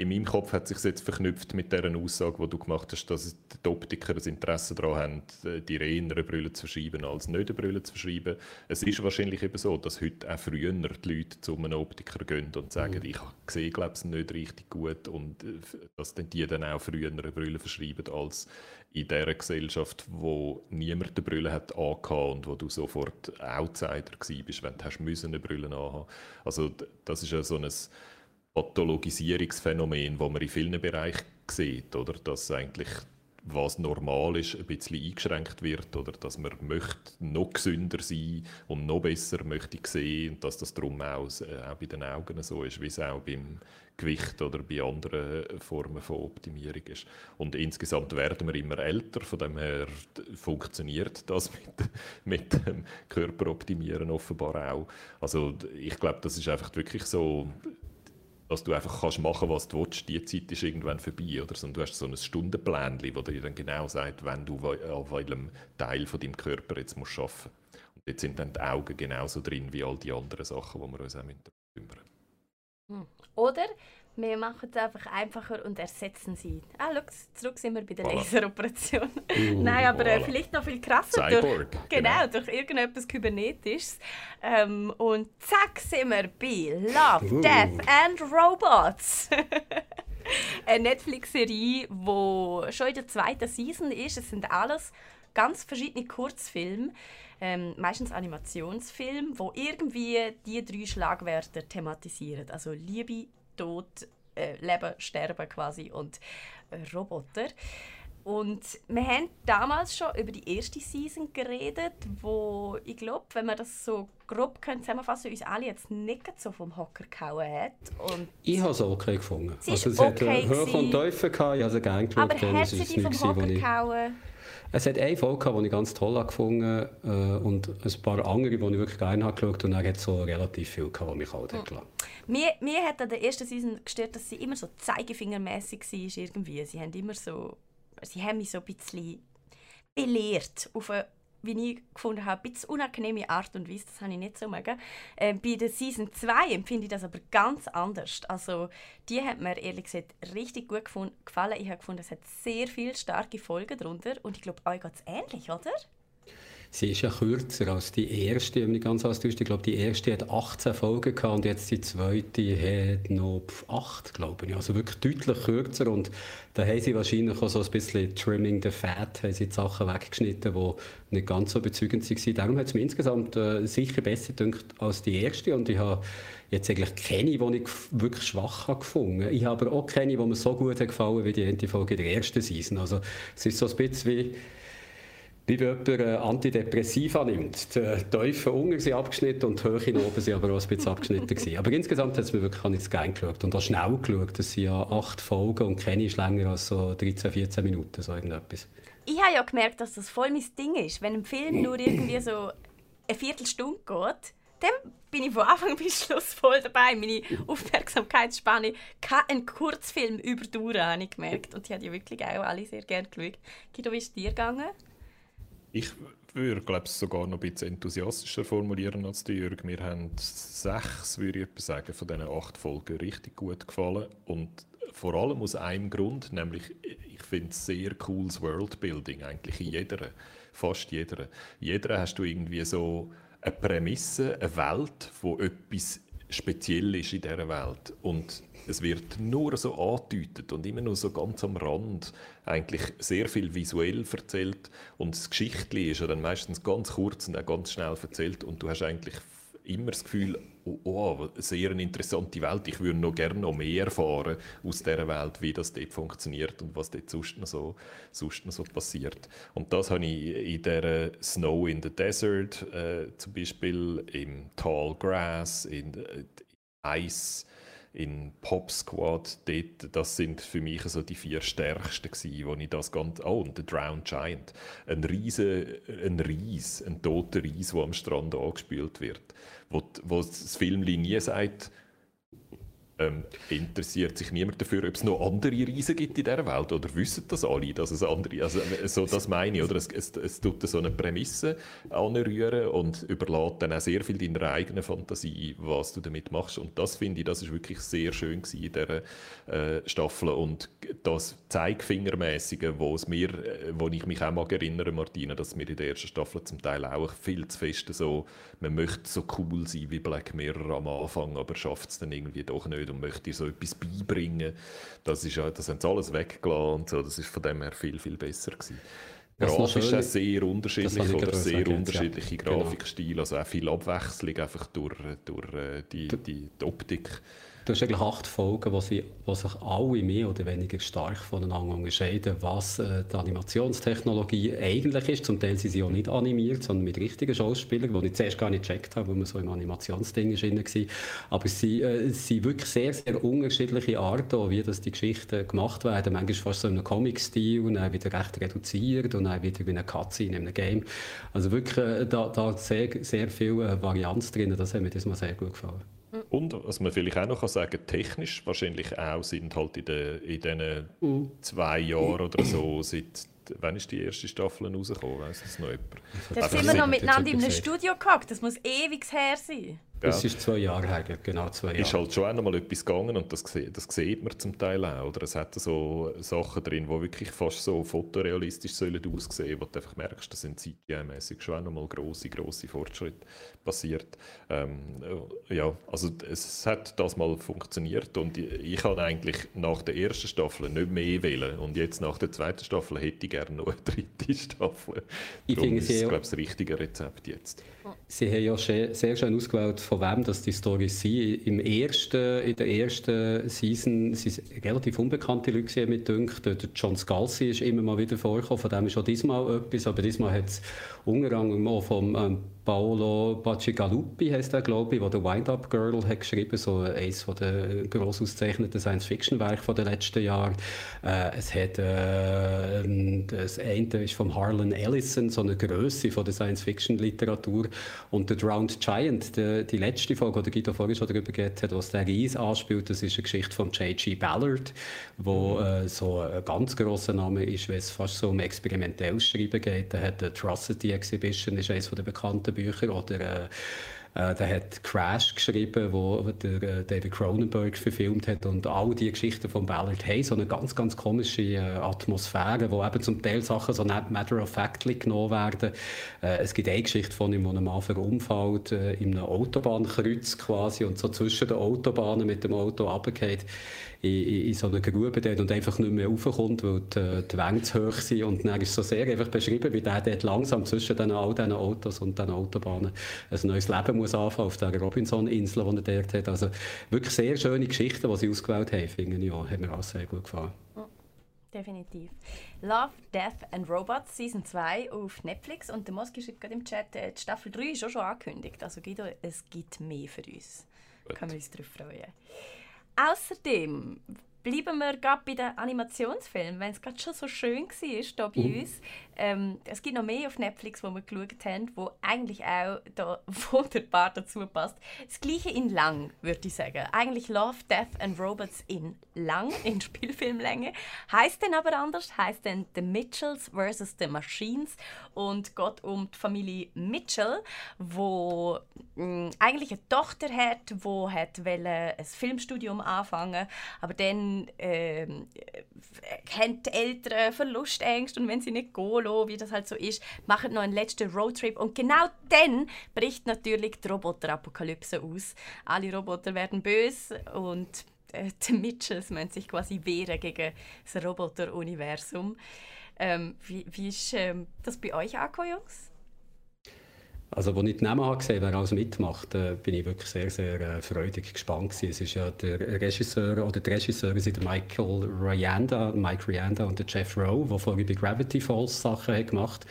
in meinem Kopf hat sich jetzt verknüpft mit der Aussage, die du gemacht hast, dass die Optiker ein Interesse daran haben, die reinere Brille zu verschreiben als nicht Brille zu verschreiben. Es ist wahrscheinlich eben so, dass heute auch früher die Leute zu einem Optiker gehen und sagen, mhm. ich sehe glaube ich nicht richtig gut und äh, dass dann die dann auch früher Brille verschreiben als in dieser Gesellschaft, wo niemand eine Brille hat und wo du sofort Outsider warst, wenn du eine Brille anhaben Also das ist ja so ein Pathologisierungsphänomen, das man in vielen Bereichen sieht, oder? dass eigentlich was normal ist, ein bisschen eingeschränkt wird oder dass man möchte noch gesünder sein und noch besser möchte sehen und dass das darum auch, äh, auch bei den Augen so ist, wie es auch beim Gewicht oder bei anderen Formen von Optimierung ist. Und insgesamt werden wir immer älter, von dem her funktioniert das mit, mit dem Körperoptimieren offenbar auch. Also ich glaube, das ist einfach wirklich so dass du einfach kannst machen was du willst, die Zeit ist irgendwann vorbei. Oder? Sondern du hast so ein Stundenplan, wo dir dann genau sagt, wenn du auf welchem Teil von deinem Körper jetzt musst arbeiten musst. Und jetzt sind dann die Augen genauso drin wie all die anderen Sachen, die wir uns auch kümmern hm. Oder wir machen es einfach einfacher und ersetzen sie. Ah, schau, zurück sind wir bei der voilà. Laseroperation. Uh, Nein, aber äh, voilà. vielleicht noch viel krasser. Cyborg. Durch, genau, genau, durch irgendetwas Kybernetisches. Ähm, und zack sind wir bei Love, uh. Death and Robots. Eine Netflix-Serie, die schon in der zweiten Season ist. Es sind alles ganz verschiedene Kurzfilme. Ähm, meistens Animationsfilme, wo irgendwie die drei Schlagwörter thematisieren. Also Liebe, Tod, äh, Leben, Sterben quasi und äh, Roboter. Und wir haben damals schon über die erste Season geredet, wo ich glaube, wenn man das so grob können zusammenfassen uns alle jetzt nicht so vom Hocker gehauen hat. Und ich habe es okay gefunden. Sie also, es okay hat Hoch und Teufel gehabt, ich habe sie gerne geschaut. Aber hat sie dich vom Hocker gehauen? Es hat eine Folge gehabt, die ich ganz toll gefunden äh, und ein paar andere, die ich wirklich gerne habe geschaut und dann hat es so relativ viel gehabt, die mich halt hat gelassen. Mir, hat an der ersten Season gestört, dass sie immer so zeigefingermäßig war irgendwie. Sie haben immer so sie haben mich so ein bisschen belehrt auf eine wie ich gefunden habe, ein bisschen unangenehme Art und Weise, das habe ich nicht so mögen. Äh, bei der Season 2 empfinde ich das aber ganz anders. Also die hat mir ehrlich gesagt richtig gut gefallen. Ich habe gefunden, es hat sehr viele starke Folgen darunter und ich glaube, euch geht es ähnlich, oder? Sie ist ja kürzer als die erste, wenn ich ganz alles Ich glaube, die erste hat 18 Folgen gehabt und jetzt die zweite hat noch 8, glaube ich. Also wirklich deutlich kürzer und da haben sie wahrscheinlich auch so ein bisschen Trimming the Fat, haben sie die Sachen weggeschnitten, die nicht ganz so überzeugend waren. Darum hat es mir insgesamt äh, sicher besser gedacht als die erste und ich habe jetzt eigentlich keine, die ich wirklich schwach habe gefunden. Ich habe aber auch keine, die mir so gut gefallen wie die erste Folge der ersten Season. Also es ist so ein bisschen wie wie wenn jemand äh, Antidepressiva nimmt. Die Teufel unten sind abgeschnitten und die Höhe oben sind aber auch ein bisschen abgeschnitten gewesen. Aber insgesamt hat es mir wirklich nicht gerne geschaut und auch schnell geschaut. Das sind ja acht Folgen und keine ist länger als so 13, 14 Minuten, so irgendetwas. Ich habe ja gemerkt, dass das voll mein Ding ist. Wenn ein Film nur irgendwie so eine Viertelstunde geht, dann bin ich von Anfang bis Schluss voll dabei. Meine Aufmerksamkeitsspanne kann einen Kurzfilm überdauern, habe ich gemerkt. Und ich habe die wirklich auch alle sehr gerne geschaut. Guido, wie ist es dir gegangen? Ich würde glaube sogar noch ein bisschen enthusiastischer formulieren als die Jürg. Mir haben sechs, würde ich sagen, von diesen acht Folgen richtig gut gefallen. Und vor allem aus einem Grund, nämlich ich finde es sehr cooles Worldbuilding, eigentlich in jeder, fast jeder. Jeder hast du irgendwie so eine Prämisse, eine Welt, wo etwas speziell ist in dieser Welt. Und es wird nur so angedeutet und immer nur so ganz am Rand eigentlich sehr viel visuell erzählt und das Geschichtli ist ja dann meistens ganz kurz und auch ganz schnell erzählt und du hast eigentlich immer das Gefühl, oh, oh sehr eine interessante Welt, ich würde noch gerne noch mehr erfahren aus dieser Welt, wie das dort funktioniert und was dort sonst noch so, sonst noch so passiert. Und das habe ich in der Snow in the Desert äh, zum Beispiel, im Tall Grass, in, in äh, Ice, in Pop Squad, dort, das sind für mich so die vier stärksten gewesen, wo ich das ganz, oh, und The Drowned Giant, ein riese, ein Ries, ein toter Ries, der am Strand angespült wird, wo, wo das Film nie sagt, ähm, interessiert sich niemand dafür, ob es noch andere Riesen gibt in dieser Welt? Oder wissen das alle, dass es andere, also äh, so das meine ich, oder? Es, es, es tut so eine Prämisse anrühren und überlässt dann auch sehr viel deiner eigenen Fantasie, was du damit machst. Und das finde ich, das ist wirklich sehr schön gewesen in dieser äh, Staffel. Und das Zeigfingermäßige, wo es mir, äh, wo ich mich auch mag erinnern, Martina, dass mir in der ersten Staffel zum Teil auch viel zu fest so, man möchte so cool sein wie Black Mirror am Anfang, aber schafft es dann irgendwie doch nicht und möchte so etwas beibringen. Das, ist, das haben sie alles weggelassen und so. Das ist von dem her viel, viel besser gewesen. Grafisch auch sehr unterschiedlich oder sehr sagen, unterschiedliche ja. Genau. Grafikstile, also auch viel Abwechslung einfach durch, durch äh, die, die, die Optik. Du hast eigentlich acht Folgen, wo, wo sich alle mehr oder weniger stark voneinander unterscheiden, was äh, die Animationstechnologie eigentlich ist. Zum Teil sind sie auch nicht animiert, sondern mit richtigen Schauspielern, die ich zuerst gar nicht gecheckt habe, weil man so im Animationsding war. Aber sie äh, sind wirklich sehr, sehr unterschiedliche Arten, wie das die Geschichten gemacht werden. Manchmal fast so in einem Comic-Stil, dann wieder recht reduziert und dann wieder wie eine Cutscene in einem Game. Also wirklich äh, da, da sehr, sehr viel äh, Varianz drin. Das hat mir das mal sehr gut gefallen. Und was man vielleicht auch noch sagen kann, technisch wahrscheinlich auch sind halt in, den, in diesen mhm. zwei Jahren oder so, seit wann ist die erste Staffel rausgekommen? Weiss das noch jemand? Da sind wir noch miteinander in einem Studio gehockt, das muss ewig her sein. Das ist zwei Jahre her, genau zwei Jahre. Ist halt schon einmal etwas gegangen und das, das sieht man zum Teil auch. Oder es hat so Sachen drin, die wirklich fast so fotorealistisch sollen aussehen, wo du einfach merkst, da sind CGI-mäßig schon einmal grosse, grosse Fortschritte passiert. Ähm, ja, also es hat das mal funktioniert und ich, ich habe eigentlich nach der ersten Staffel nicht mehr wählen und jetzt nach der zweiten Staffel hätte ich gerne noch eine dritte Staffel. Ich finde es, glaube das richtige Rezept jetzt. Sie haben ja sehr schön ausgewählt von wem das die Storys sind. Im ersten, in der ersten Season sind relativ unbekannte Leute mit dünkt. Der John Scalzi ist immer mal wieder vorgekommen, von dem ist auch diesmal etwas, aber diesmal hat es auch vom ähm, Paolo Bacigalupi heißt er, glaube ich, der The Wind-Up Girl hat geschrieben, so eines der gross ausgezeichneten Science-Fiction-Werke der letzten Jahre. Äh, es hat äh, das eine ist von Harlan Ellison, so eine Größe von der Science-Fiction-Literatur und The Drowned Giant, die, die letzte Folge, die Guido vorhin schon darüber geredet hat, was der Ries anspielt, das ist eine Geschichte von J.G. Ballard, wo äh, so ein ganz grosser Name ist, weil es fast so um experimentelles Schreiben geht. Er hat The Atrocity Exhibition, ist eines der bekannten Bücher, oder äh, äh, der hat Crash geschrieben, wo der äh, David Cronenberg verfilmt hat und all die Geschichten von Ballard haben so eine ganz, ganz komische äh, Atmosphäre, wo eben zum Teil Sachen so nicht matter of factly genommen werden. Äh, es gibt eine Geschichte von ihm, wo ein Mann verunfallt äh, in einem Autobahnkreuz quasi und so zwischen den Autobahnen mit dem Auto runtergeht in, in, so einer Grube dort und einfach nicht mehr raufkommt, weil die, die Wände zu hoch sind. Und dann ist so sehr einfach beschrieben, wie der dort langsam zwischen den, all diesen Autos und den Autobahnen ein neues Leben muss anfangen auf dieser Robinson-Insel, die er dort hat. Also wirklich sehr schöne Geschichten, die sie ausgewählt haben, finde ich auch. Hat mir auch sehr gut gefallen. Definitiv. Love, Death and Robots Season 2 auf Netflix und der Moski schreibt gerade im Chat, äh, die Staffel 3 ist auch schon angekündigt. Also Guido, es gibt mehr für uns. Gut. Können wir uns darauf freuen. Außerdem bleiben wir gerade bei den Animationsfilmen, wenn es gerade schon so schön war hier bei uh. uns. Ähm, es gibt noch mehr auf Netflix, wo wir geschaut haben, wo eigentlich auch da wunderbar dazu passt. Das gleiche in lang, würde ich sagen. Eigentlich Love, Death and Robots in lang, in Spielfilmlänge. Heißt denn aber anders, heißt denn The Mitchells vs. The Machines und geht um die Familie Mitchell, wo mh, mm, eigentlich eine Tochter hat, wo hat ein Filmstudium anfangen, aber dann äh, haben die Eltern Verlustängste und wenn sie nicht gehen lassen, wie das halt so ist, machen noch einen letzten Roadtrip und genau dann bricht natürlich die Roboterapokalypse aus. Alle Roboter werden böse und äh, die Mitchells müssen sich quasi wehren gegen das Roboter-Universum. Ähm, wie, wie ist ähm, das bei euch angekommen, Jungs? Also, als ich die Namen gesehen wer alles mitmacht, äh, bin ich wirklich sehr, sehr äh, freudig gespannt gewesen. Es ist ja der Regisseur, oder die Regisseure sind Michael Ryanda, Mike Ryanda und der Jeff Rowe, die vorher bei Gravity Falls Sachen haben gemacht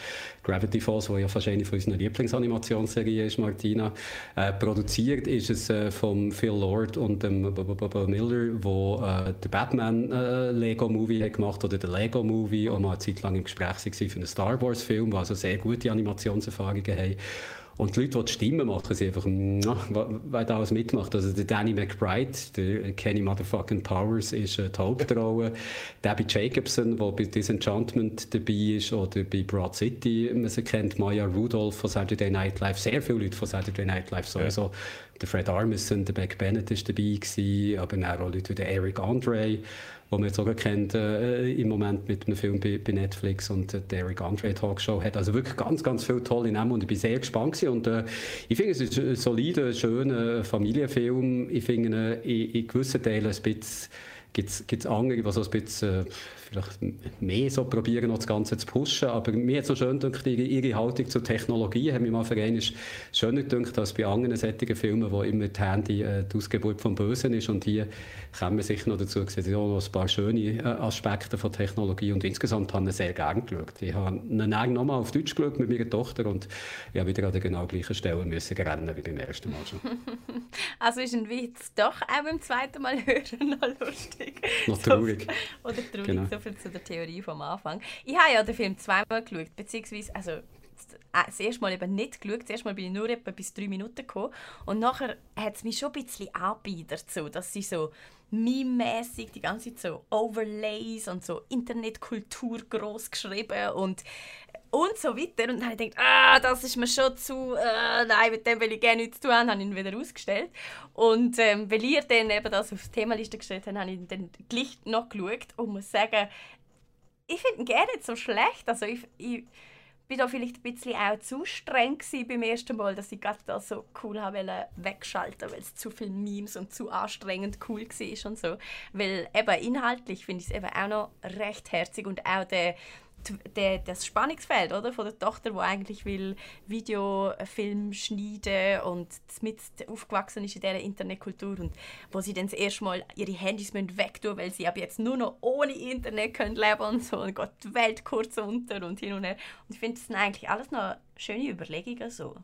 Gravity Falls, wo ja eine von unseren Lieblingsanimationsserien ist, Martina. Äh, produziert ist es äh, von Phil Lord und dem Bob Miller, wo äh, der Batman äh, Lego Movie hat gemacht oder der Lego Movie und mal eine Zeit lang im Gespräch war für einen Star Wars Film, also sehr gute Animationserfahrungen haben. Und die Leute, die die Stimmen machen, sind einfach, wer da alles mitmacht. Also der Danny McBride, der Kenny Motherfucking Powers ist äh, die Hauptrolle. Debbie Jacobson, der bei Disenchantment dabei ist, oder bei Broad City, man sie kennt, Maya Rudolph von Saturday Night Live, sehr viele Leute von Saturday Night Live sowieso. Ja. Der Fred Armisen, der Beck Bennett ist dabei gewesen, aber auch Leute wie der Eric Andre wo man jetzt sogar kennt äh, im Moment mit einem Film bei, bei Netflix und äh, der Eric Andre Talkshow hat also wirklich ganz, ganz viele tolle Namen und ich bin sehr gespannt gewesen. und äh, ich finde es ist ein solider, schöner Familienfilm. Ich finde in, in gewissen Teilen ein bisschen gibt es andere, die so ein bisschen äh, vielleicht mehr so probieren, noch das Ganze zu pushen. Aber mir hat so schön gedacht, ihre, ihre Haltung zur Technologie, haben wir mal für einen schöner gedacht als bei anderen sättigen Filmen, wo immer das Handy äh, die Ausgeburt vom Bösen ist. Und hier kommen wir sicher noch dazu, sehen noch ein paar schöne äh, Aspekte von Technologie. Und insgesamt haben wir sehr gerne geschaut. Ich habe ihn nochmal auf Deutsch geschaut mit meiner Tochter und ich habe wieder an der genau gleichen Stelle müssen rennen wie beim ersten Mal schon. also ist ein Witz doch auch beim zweiten Mal hören noch lustig. Noch traurig. So, oder traurig, genau. so viel zu der Theorie vom Anfang. Ich habe ja den Film zweimal geschaut, beziehungsweise, also das erste Mal eben nicht geschaut. Das erste Mal bin ich nur etwa bis drei Minuten gekommen. Und nachher hat es mich schon ein bisschen angebieten dazu, dass sie so meme-mässig die ganze Zeit so Overlays und so Internetkultur groß geschrieben und und so weiter. Und dann habe ich gedacht, ah, das ist mir schon zu, äh, nein, mit dem will ich gerne nichts tun haben, habe ihn wieder ausgestellt. Und ähm, weil ihr dann eben das auf die Themaliste gestellt habt, habe ich dann gleich noch geschaut und muss sagen, ich finde ihn gerne nicht so schlecht. Also ich, ich bin da vielleicht ein bisschen auch zu streng beim ersten Mal, dass ich gerade das so cool habe wegschalten, weil es zu viele Memes und zu anstrengend cool war und so. Weil eben inhaltlich finde ich es eben auch noch recht herzig und auch der der, das Spannungsfeld oder, von der Tochter, die eigentlich will Videofilm schneiden und mit aufgewachsen ist in dieser Internetkultur und wo sie dann das erste Mal ihre Handys wegtun weil sie ab jetzt nur noch ohne Internet können leben und so und geht die Welt kurz unter und hin und her. Und ich finde, das sind eigentlich alles noch schöne Überlegungen so.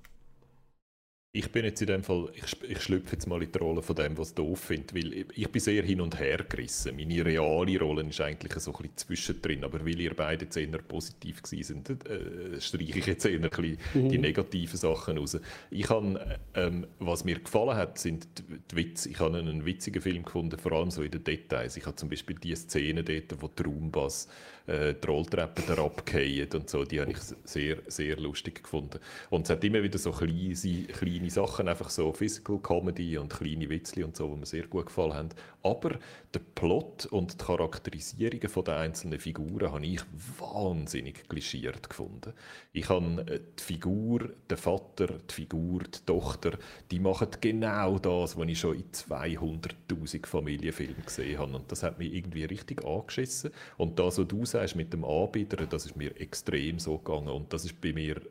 Ich bin jetzt in dem Fall, ich, ich schlüpfe jetzt mal in die Rolle von dem, was ich doof finde, weil ich, ich bin sehr hin und her gerissen. Meine reale Rolle ist eigentlich so ein bisschen zwischendrin, aber weil ihr beide jetzt eher positiv gewesen sind, äh, streiche ich jetzt eher ein bisschen mhm. die negativen Sachen raus. Ich habe, ähm, was mir gefallen hat, sind die, die Witze. Ich habe einen witzigen Film gefunden, vor allem so in den Details. Ich habe zum Beispiel die Szene dort, wo der Raumbass äh, die Rolltreppe herabgehen und so, die habe ich sehr, sehr lustig gefunden. Und es hat immer wieder so kleine, kleine Sachen, einfach so Physical Comedy und kleine Witzli und so, die mir sehr gut gefallen haben. Aber der Plot und die Charakterisierungen der einzelnen Figuren habe ich wahnsinnig klischiert gefunden. Ich habe äh, die Figur, den Vater, die Figur, die Tochter, die machen genau das, was ich schon in 200'000 Familienfilmen gesehen habe. Und das hat mich irgendwie richtig angeschissen. Und das, was du sagst mit dem Anbieter, das ist mir extrem so gegangen. Und das ist bei mir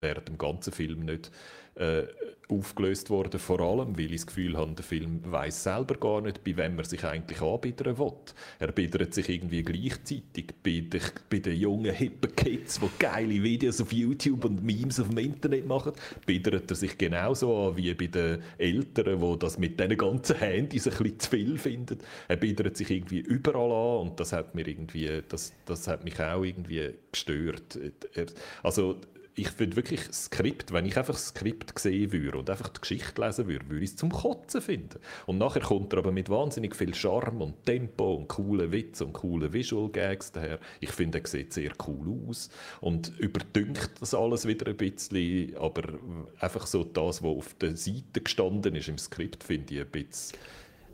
während dem ganzen Film nicht äh, aufgelöst worden, vor allem, weil ich das Gefühl habe, der Film weiß selber gar nicht, bei wem er sich eigentlich anbiedern will. Er bietet sich irgendwie gleichzeitig bei den, bei den jungen, hippen Kids, die geile Videos auf YouTube und Memes auf dem Internet machen, bietet er sich genauso an wie bei den Eltern, die das mit diesen ganzen Handys ein bisschen zu viel finden. Er bietet sich irgendwie überall an und das hat, mir irgendwie, das, das hat mich auch irgendwie gestört. Also ich finde wirklich Skript, wenn ich einfach das Skript sehen würde und einfach die Geschichte lesen würde, würde ich es zum Kotzen finden. Und nachher kommt er aber mit wahnsinnig viel Charme und Tempo und coolen Witz und coolen Visual Gags daher. Ich finde, er sieht sehr cool aus und überdünkt das alles wieder ein bisschen, aber einfach so das, was auf der Seite gestanden ist im Skript, finde ich ein bisschen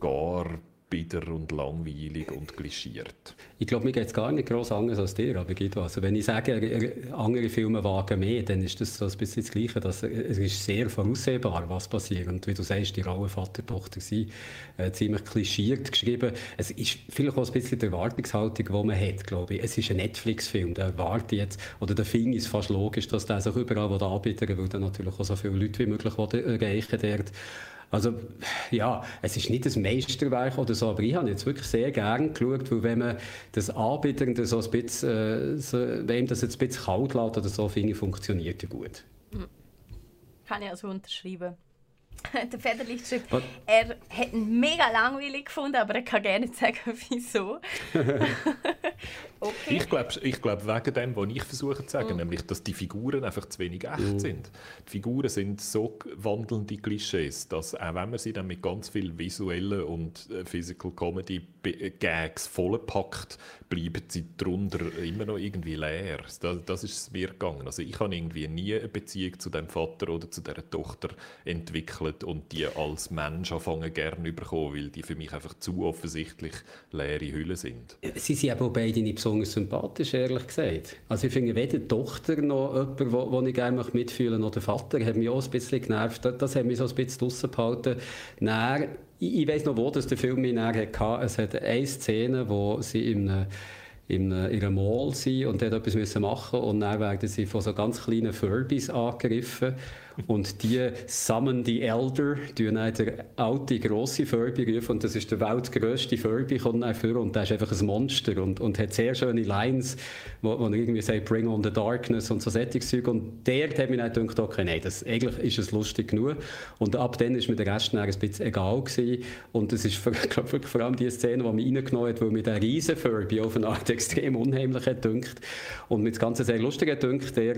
gar bitter und langweilig und klischiert. Ich glaube, mir geht es gar nicht groß anders als dir, aber Guido, also wenn ich sage, andere Filme wagen mehr, dann ist das so ein bisschen das Gleiche. Dass, es ist sehr voraussehbar, was passiert. Und wie du sagst, die Rolle Vater-Tochter sind äh, ziemlich klischiert geschrieben. Es ist vielleicht auch ein bisschen die Erwartungshaltung, die man hat, glaube ich. Es ist ein Netflix-Film, der erwartet jetzt, oder der Film ist fast logisch, dass der sich überall anbieten will, weil dann natürlich auch so viele Leute wie möglich erreichen dort. Also, ja, es ist nicht das Meisterwerk oder so, aber ich habe jetzt wirklich sehr gerne geschaut, weil wenn man das Anbieter so ein bisschen, äh, so, wenn das jetzt ein bisschen kalt lässt oder so, finde ich, funktioniert ja gut. Hm. Kann ich also unterschreiben. der Federlicht schreibt, er hat ihn mega langweilig gefunden, aber er kann gerne sagen, wieso. okay. Ich glaube ich glaub wegen dem, was ich versuche zu sagen, mm. nämlich, dass die Figuren einfach zu wenig echt mm. sind. Die Figuren sind so wandelnde Klischees, dass auch wenn man sie dann mit ganz viel visuellen und äh, Physical Comedy äh, Gags vollpackt, bleiben sie darunter immer noch irgendwie leer. Das, das ist es mir gegangen. Also ich habe irgendwie nie eine Beziehung zu dem Vater oder zu der Tochter entwickelt und die als Mensch anfangen gerne bekommen, weil die für mich einfach zu offensichtlich leere Hüllen sind. Sie sind aber beide nicht besonders sympathisch, ehrlich gesagt. Also ich finde weder die Tochter noch jemand, wo, wo ich gerne mitfühlen noch der Vater, hat mich auch ein bisschen genervt. Das, hat mich so ein bisschen draussen behalten. Dann, ich, ich weiss noch, wo das der Film mich hatte. Es hat eine Szene, wo sie in einem in, einem Mall sind und dort etwas müssen machen und dann werden sie von so ganz kleinen Furbies angegriffen und die Summon the Elder, die dann der alte, grosse Furby rufen. Und das ist der weltgrösste Furby, kommt dann vor. Und der ist einfach ein Monster und, und hat sehr schöne Lines, wo, wo er irgendwie sagt, bring on the darkness und so Sättigzeug. Und der hat mir dann gedacht, okay, nein, das, eigentlich ist es lustig genug. Und ab dann ist mir der Rest ein bisschen egal gewesen. Und das ist, glaube ich, vor allem die Szene, die mich reingenommen hat, weil mir der riesen Furby auf eine Art extrem unheimlich hat. Und mir das Ganze sehr lustig hat.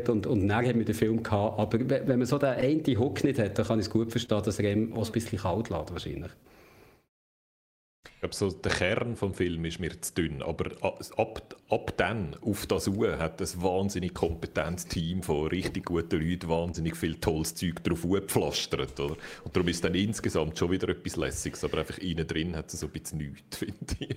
Und, und dann hat mir der Film gehabt. Aber wenn man so der eine Hook nicht hat, dann kann ich es gut verstehen, dass er ihm auch ein bisschen kalt lässt wahrscheinlich. Ich glaube, so der Kern des Films ist mir zu dünn, aber ab, ab dann, auf das Uhr, hat ein wahnsinnig kompetentes Team von richtig guten Leuten wahnsinnig viel tolles Zeug drauf gepflastert. Oder? Und darum ist dann insgesamt schon wieder etwas Lässiges, aber einfach innen drin hat es so ein bisschen nichts, finde ich.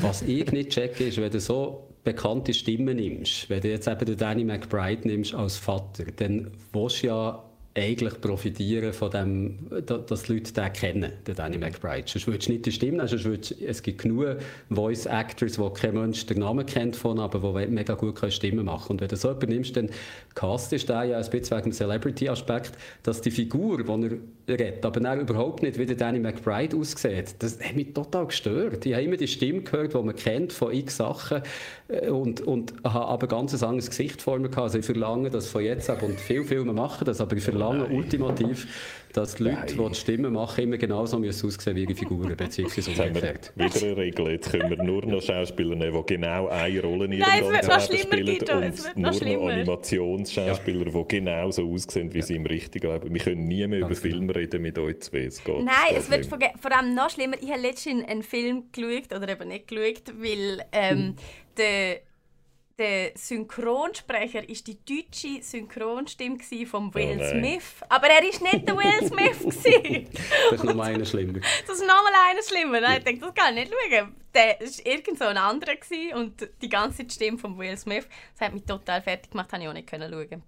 Was ich nicht checke, ist, wenn du so bekannte Stimmen nimmst, wenn du jetzt eben den Danny McBride nimmst als Vater, dann willst du ja eigentlich profitieren von dem, dass die Leute den kennen, den Danny McBride. Sonst würdest du nicht die Stimme nehmen, sonst es gibt genug Voice Actors, wo kein Mensch den Namen kennt von, aber die mega gut Stimmen machen können. Und wenn du so jemanden nimmst, dann cast ist der ja ein bisschen wegen dem Celebrity-Aspekt, dass die Figur, die er redet, aber dann überhaupt nicht wie der Danny McBride aussieht, das hat mich total gestört. Ich habe immer die Stimme gehört, die man kennt von x Sachen äh, und, und habe aber ganz ein anderes Gesicht vor mir gehabt. Also ich verlange das von jetzt ab und viele Filme machen das, aber ich verlange Nein. ultimativ, dass die Leute, Nein. die die Stimmen machen, immer genauso müssen aussehen wie ihre Figuren, beziehungsweise umgekehrt. Wieder eine Regel, jetzt können wir nur noch Schauspieler nehmen, die genau eine Rolle in ihrem Nein, ganzen Leben spielen Guido, und nur noch, noch Animationsschauspieler, ja. die genau so aussehen wie ja. sie im richtigen Leben. Wir können nie mehr Ganz über Filme reden mit euch zwei. Es geht, Nein, es wird vor allem noch schlimmer. Ich habe letztens einen Film geschaut, oder eben nicht geschaut, weil ähm, hm. der der Synchronsprecher ist die deutsche Synchronstimme von Will oh Smith. Aber er ist nicht der Will Smith. das ist nochmal einer schlimmer. Das ist nochmal einer schlimmer. Nein, ich denke, das kann ich nicht schauen. Der war irgend so ein anderer und die ganze Stimme von Will Smith, das hat mich total fertig gemacht, habe ich auch nicht schauen.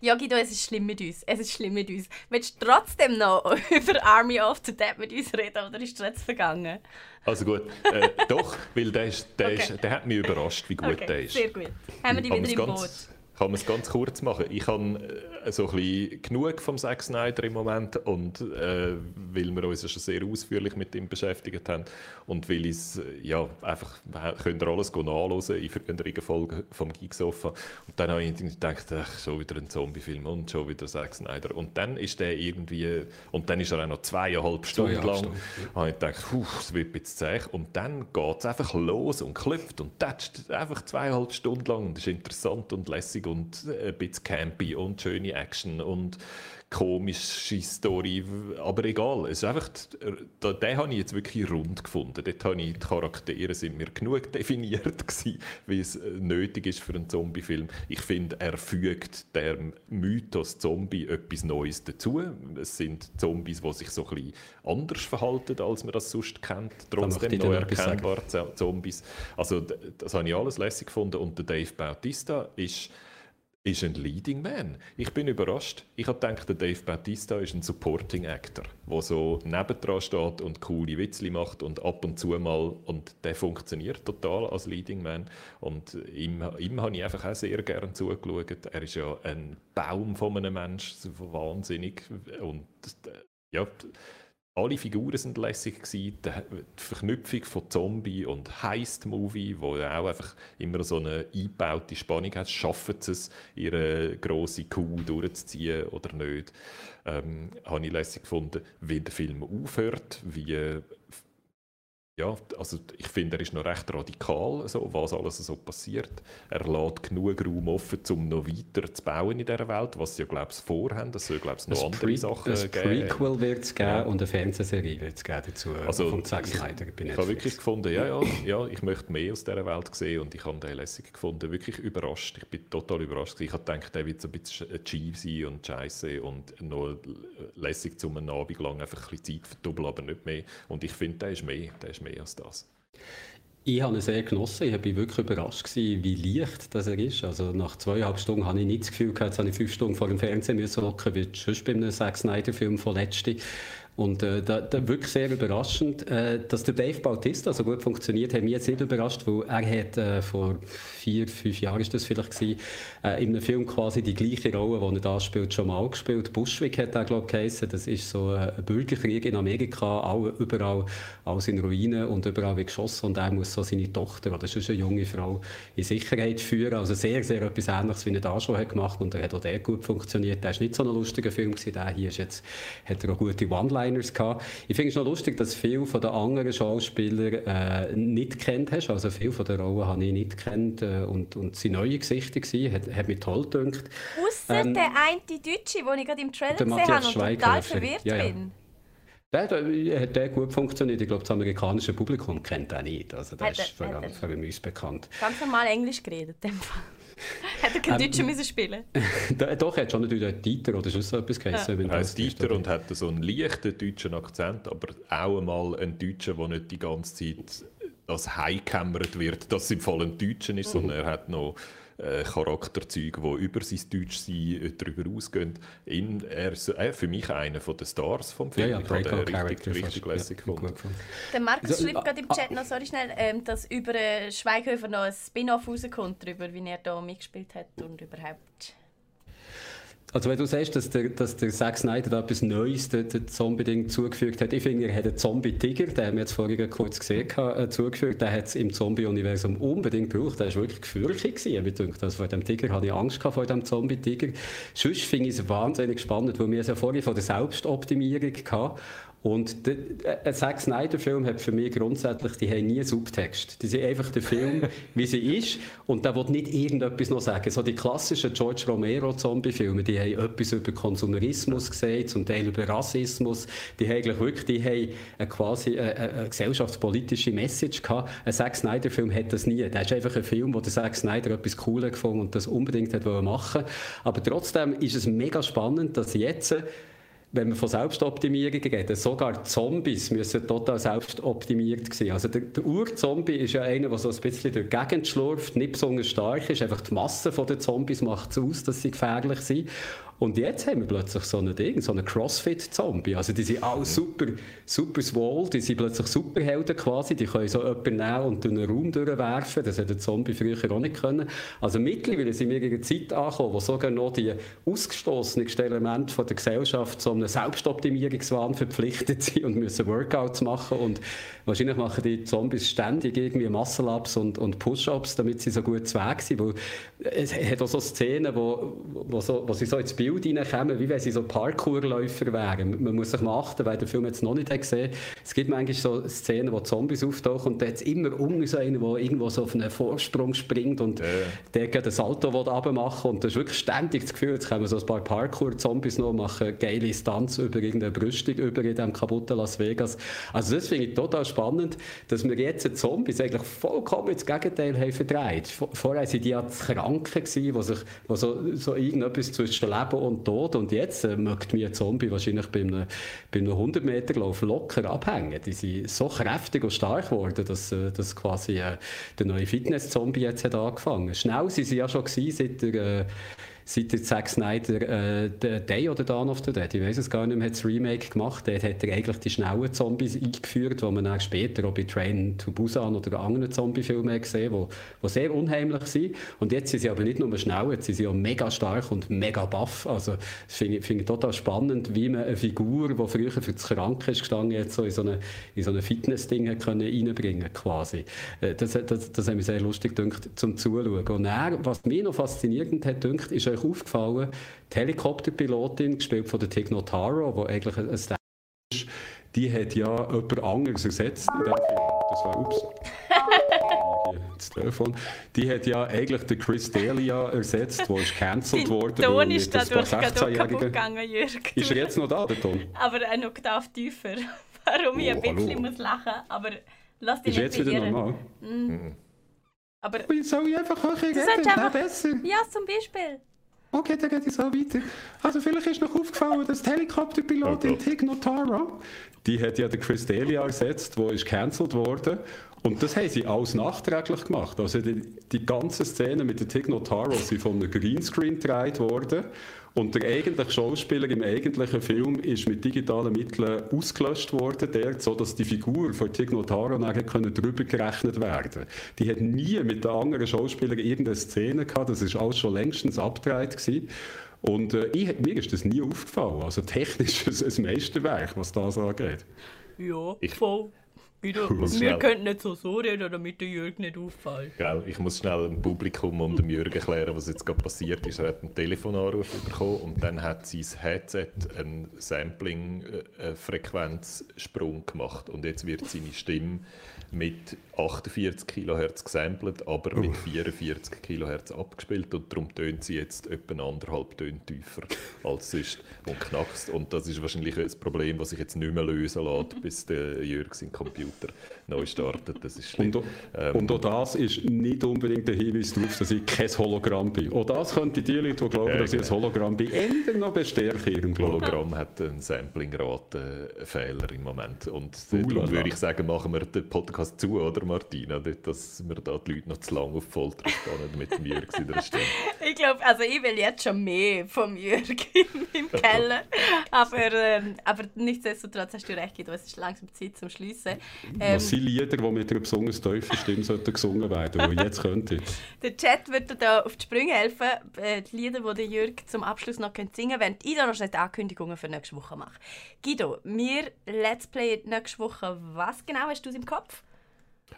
Ja, Guido, es ist schlimm mit uns. Es ist schlimm mit uns. Willst du trotzdem noch über Army of the Dead mit uns reden oder ist es jetzt vergangen? Also gut, äh, doch, weil der, ist, der, okay. ist, der hat mich überrascht, wie gut okay, der ist. Sehr gut. Haben wir die wieder im Boot? Kann man es ganz kurz machen. Ich habe äh, so ein bisschen genug vom Zack Snyder im Moment und äh, weil wir uns ja schon sehr ausführlich mit ihm beschäftigt haben und weil ich äh, ja einfach könnt ihr alles nachlesen in früheren Folgen vom Geeksofa und dann habe ich gedacht, ach, schon wieder ein Zombiefilm und schon wieder Zack Snyder. Und dann ist der irgendwie und dann ist er auch noch zweieinhalb Stunden lang. Stunden. habe ich gedacht, es wird bisschen zäh. Und dann geht es einfach los und klopft und tätscht einfach zweieinhalb Stunden lang. Und ist interessant und lässig und ein bisschen campy und schöne Action und komische Story, aber egal. Es ist einfach, den, den habe ich jetzt wirklich rund gefunden. Dort habe ich, die Charaktere sind mir genug definiert gewesen, wie es äh, nötig ist für einen Zombie-Film. Ich finde, er fügt dem Mythos Zombie etwas Neues dazu. Es sind Zombies, die sich so ein bisschen anders verhalten, als man das sonst kennt. Trotzdem noch erkennbare Zombies. Also das habe ich alles lässig gefunden. Und der Dave Bautista ist ist ein Leading Man. Ich bin überrascht. Ich habe gedacht, der Dave Bautista ist ein Supporting Actor, der so nebendran steht und coole Witzli macht und ab und zu mal und der funktioniert total als Leading Man und ihm, ihm habe ich einfach auch sehr gerne zugeschaut. Er ist ja ein Baum von einem Menschen, wahnsinnig und ja, alle Figuren sind lässig gewesen. Die Verknüpfung von Zombie und Heist-Movie, wo auch einfach immer so eine eingebaute Spannung hat, schaffen sie es, ihre große Kuh durchzuziehen oder nicht. Ähm, habe ich lässig gefunden, wie der Film aufhört, wie ja, also ich finde, er ist noch recht radikal, so, was alles so passiert. Er lässt genug Raum offen, um noch weiter zu bauen in dieser Welt, was sie ja, glaube ich, vorhaben. Das soll, glaube ich, noch ein andere Pre Sachen ein geben. Ein Prequel wird es geben ja. und eine Fernsehserie wird es geben dazu also, von Zack Snyder. Ich, ich habe wirklich gefunden, ja, ja, ja, ich möchte mehr aus dieser Welt sehen und ich habe den lässig gefunden. Wirklich überrascht. Ich bin total überrascht. Ich habe gedacht, der wird so ein bisschen cheesy und scheiße und noch lässig, um einen Abend lang einfach ein bisschen Zeit verdoppeln, aber nicht mehr. Und ich finde, der ist mehr. Der ist mehr mehr als das. Ich habe ihn sehr genossen. Ich war wirklich überrascht, gewesen, wie leicht das er ist. Also nach zweieinhalb Stunden habe ich nicht das Gefühl gehabt, habe ich fünf Stunden vor dem Fernsehen müssen hocken, wie sonst bei einem Zack Snyder-Film von letztem. Und äh, da, da wirklich sehr überraschend, äh, dass der Dave Bautista so gut funktioniert, hat mich jetzt nicht überrascht, weil er hat äh, vor vier, fünf Jahren ist das vielleicht gewesen, äh, in einem Film quasi die gleiche Rolle, die er da spielt, schon mal gespielt. Bushwick hat er glaube ich geheißen. Das ist so ein Bürgerkrieg in Amerika, all, überall alles in Ruinen und überall wird geschossen und er muss so seine Tochter oder sonst eine junge Frau in Sicherheit führen. Also sehr, sehr etwas Ähnliches, wie er da schon hat gemacht und er hat auch der gut funktioniert. Der ist nicht so ein lustiger Film gewesen, der hier ist jetzt, hat er auch gute One-Liner One-Liners gehabt. Ich finde es noch lustig, dass viele von den anderen Schauspielern äh, nicht kennt hast. Also viele von den Rollen habe ich nicht kennt äh, und, und sie neue Gesichter gewesen. Hat, hat mich toll gedacht. Ausser ähm, der eine Deutsche, den ich gerade im Trailer gesehen habe und total verwirrt ja, ja. bin. Der, der, hat der gut funktioniert. Ich glaube, das amerikanische Publikum kennt ihn nicht. Also, der hat, ist vor allem für uns bekannt. Ganz normal Englisch geredet, in dem Fall. Hätte er kein ähm, Deutscher müssen spielen Doch, er hat schon natürlich Dieter oder sonst so etwas geheißen. Ja. Er heißt Dieter und hat so einen leichten deutschen Akzent, aber auch einmal einen Deutschen, der nicht die ganze Zeit das heimgekämmert wird, dass es im Fall ein Deutscher ist, sondern er hat noch äh, Charakterzüge, die über sein Deutschsein äh, darüber ausgehen. In, er ist er für mich einer der Stars vom Film. Ja, ja, ich habe den richtig, richtig lässig ja, gefunden. Der Markus Also, schreibt gerade im Chat noch, sorry schnell, ähm, dass über äh, Schweighöfer noch ein Spin-off rauskommt, darüber, wie er da mitgespielt hat und überhaupt. Also wenn du sagst, dass der, dass der Zack Snyder da etwas Neues dem Zombie-Ding zugefügt hat, ich finde, er hat einen Zombie-Tiger, den haben wir jetzt vorhin kurz gesehen, äh, zugefügt, den hat es im Zombie-Universum unbedingt gebraucht, der war wirklich gefürchtet gewesen, ich denke, also vor dem Tiger hatte ich Angst vor dem Zombie-Tiger. Sonst finde ich es wahnsinnig spannend, weil wir es ja vorhin von der Selbstoptimierung hatten und der, ein Zack Snyder-Film hat für mich grundsätzlich, die haben nie Subtext. Die sind einfach der Film, wie sie ist, und da wird nicht irgendetwas noch sagen. So die klassischen George Romero-Zombie-Filme, die haben etwas über Konsumerismus gesagt, zum Teil über Rassismus. Die haben eigentlich wirklich, die haben eine quasi eine, eine gesellschaftspolitische Message gehabt. Ein Zack Snyder-Film hat das nie. Das ist einfach ein Film, wo der Zack Snyder etwas Cooles gefunden und das unbedingt hat machen Aber trotzdem ist es mega spannend, dass jetzt wenn man von Selbstoptimierung redet, sogar Zombies müssen total selbstoptimiert sein. Also der, der Ur-Zombie ist ja einer, der so ein bisschen durch die Gegend schlurft, nicht besonders stark ist. Einfach die Masse der Zombies macht es aus, dass sie gefährlich sind. Und jetzt haben wir plötzlich so ein Ding, so einen Crossfit-Zombie. Also die sind alle super, super swole, die sind plötzlich Superhelden quasi, die können so jemanden nehmen und durch einen Raum durchwerfen. Das hätte der Zombie früher auch nicht können. Also mittlerweile sind wir in einer Zeit angekommen, wo sogar noch die ausgestoßensten Elemente von der Gesellschaft so einem Selbstoptimierungswahn verpflichtet sind und müssen Workouts machen und wahrscheinlich machen die Zombies ständig irgendwie Muscle-Ups und, und Push-Ups, damit sie so gut zu Weg sind, weil es hat auch so Szenen, wo, wo, so, wo sie so ins Bild reinkommen, wie wenn sie so Parkourläufer wären. Man muss sich mal achten, weil der Film jetzt noch nicht gesehen Es gibt manchmal so Szenen, wo Zombies auftauchen und da ist immer unten so einer, der irgendwo so auf einen Vorsprung springt und ja. der geht ein Salto machen und das ist wirklich ständig das Gefühl, jetzt kommen so ein paar Parkour-Zombies noch, machen geile Stunts über irgendeine Brüstung über diesem kaputten Las Vegas. Also das finde ich total spannend, dass wir jetzt Zombies eigentlich vollkommen ins Gegenteil haben verdreht. Vorher waren die ja Kranken, die sich, wo so, so irgendetwas zwischen Leben und Tod und jetzt äh, möchte mir ein Zombie wahrscheinlich bei einem, bei einem 100 Meter Lauf locker abhängen. Die sind so kräftig und stark geworden, dass, äh, dass quasi äh, der neue Fitness-Zombie jetzt hat angefangen. Schnell sind sie ja schon gewesen, seit der äh, seit der Zack Snyder äh, Day oder Dawn of the Dead, ich weiß es gar nicht mehr, hat das Remake gemacht. Dort hat er eigentlich die schnellen Zombies eingeführt, die man dann später auch bei Train to Busan oder anderen Zombie-Filmen gesehen hat, die sehr unheimlich sind. Und jetzt sind sie aber nicht nur schnell, jetzt sind sie auch mega stark und mega buff. Also das finde ich, find ich total spannend, wie man eine Figur, die früher für das Kranke ist gestanden, jetzt so in so eine, so eine Fitness-Ding reinbringen quasi. Äh, das, das, das hat mich sehr lustig gedacht, zum Zuschauen. Und dann, was mich noch faszinierend hat gedacht, ist euch aufgefallen, die Helikopterpilotin, gespielt von der Tig Notaro, die eigentlich ein Stand ist, die hat ja jemand anderes ersetzt. Das war, ups. das Telefon. Die hat ja eigentlich den Chris Delia ersetzt, der ist cancelled worden. Der Ton ist dadurch kaputt gegangen, Jürg. Ist er jetzt noch da, der Ton? Aber ein Oktav tiefer. Warum ich oh, ein bisschen muss lachen aber lass dich ist nicht Ist jetzt wieder normal? Mhm. Aber... Soll ich einfach höher reden? Einfach, besser. Ja, zum Beispiel. Okay, dann geht es so weiter. Also vielleicht ist noch aufgefallen, dass die Helikopterpilotin oh Tig Notara, die hat ja den Chris Delia ersetzt, der ist cancelled worden. Und das haben sie alles nachträglich gemacht. Also die, die ganze Szene mit der Tig Notaro sind von einem Greenscreen gedreht worden. Und der eigentliche Schauspieler im eigentlichen Film ist mit digitalen Mitteln ausgelöscht worden, der, so dass die Figur von Tig Notaro nachher drüber gerechnet werden Die hat nie mit den anderen Schauspielern irgendeine Szene gehabt, das ist alles schon längstens abgedreht gewesen. Und äh, ich, mir ist das nie aufgefallen. Also technisch ist es ein Meisterwerk, was das angeht. Ja, ich, voll. Wieder, wir könnten nicht so so reden, damit der Jürg nicht auffällt. Gell, ich muss schnell dem Publikum und dem Jürg erklären, was jetzt gerade passiert ist. Er hat einen Telefonanruf bekommen und dann hat sein Headset einen Sampling-Frequenzsprung gemacht. Und jetzt wird seine Stimme mit 48 kHz gesampelt, aber mit 44 kHz abgespielt und darum tönt sie jetzt etwa anderthalb Töne tiefer als sonst und knackst. Und das ist wahrscheinlich ein Problem, das sich jetzt nicht mehr lösen lässt, bis der Jürg seinen Computer neu startet. Das ist schlimm. Und, ähm, und auch das ist nicht unbedingt der Hinweis darauf, dass ich kein Hologramm bin. Auch das könnte die Leute, die glauben, ja, dass ich ein genau. Hologramm bin, ändern noch bestärken ihren Hologramm hat einen Sampling-Rate-Fehler im Moment. Und uh, darum würde ich sagen, machen wir den Podcast zu, oder Martina? Nicht, dass wir da die Leute noch zu lange auf Folter spannen mit dem Jürg in der Stunde. Ich glaube, also ich will jetzt schon mehr vom Jürg im, im Keller. aber, ähm, aber nichtsdestotrotz hast du recht, Guido, es ist langsam Zeit zum Schließen. Ähm, Sind Lieder, die mit einer besonders tiefen Stimme sollten gesungen werden, die jetzt könnten? Der Chat wird dir da auf die Sprünge helfen. Äh, Die Lieder, die der Jürg zum Abschluss noch singen können, während ich da noch schnell die Ankündigungen für nächste Woche mache. Guido, wir Let's Play nächste Woche. Was genau hast du im Kopf?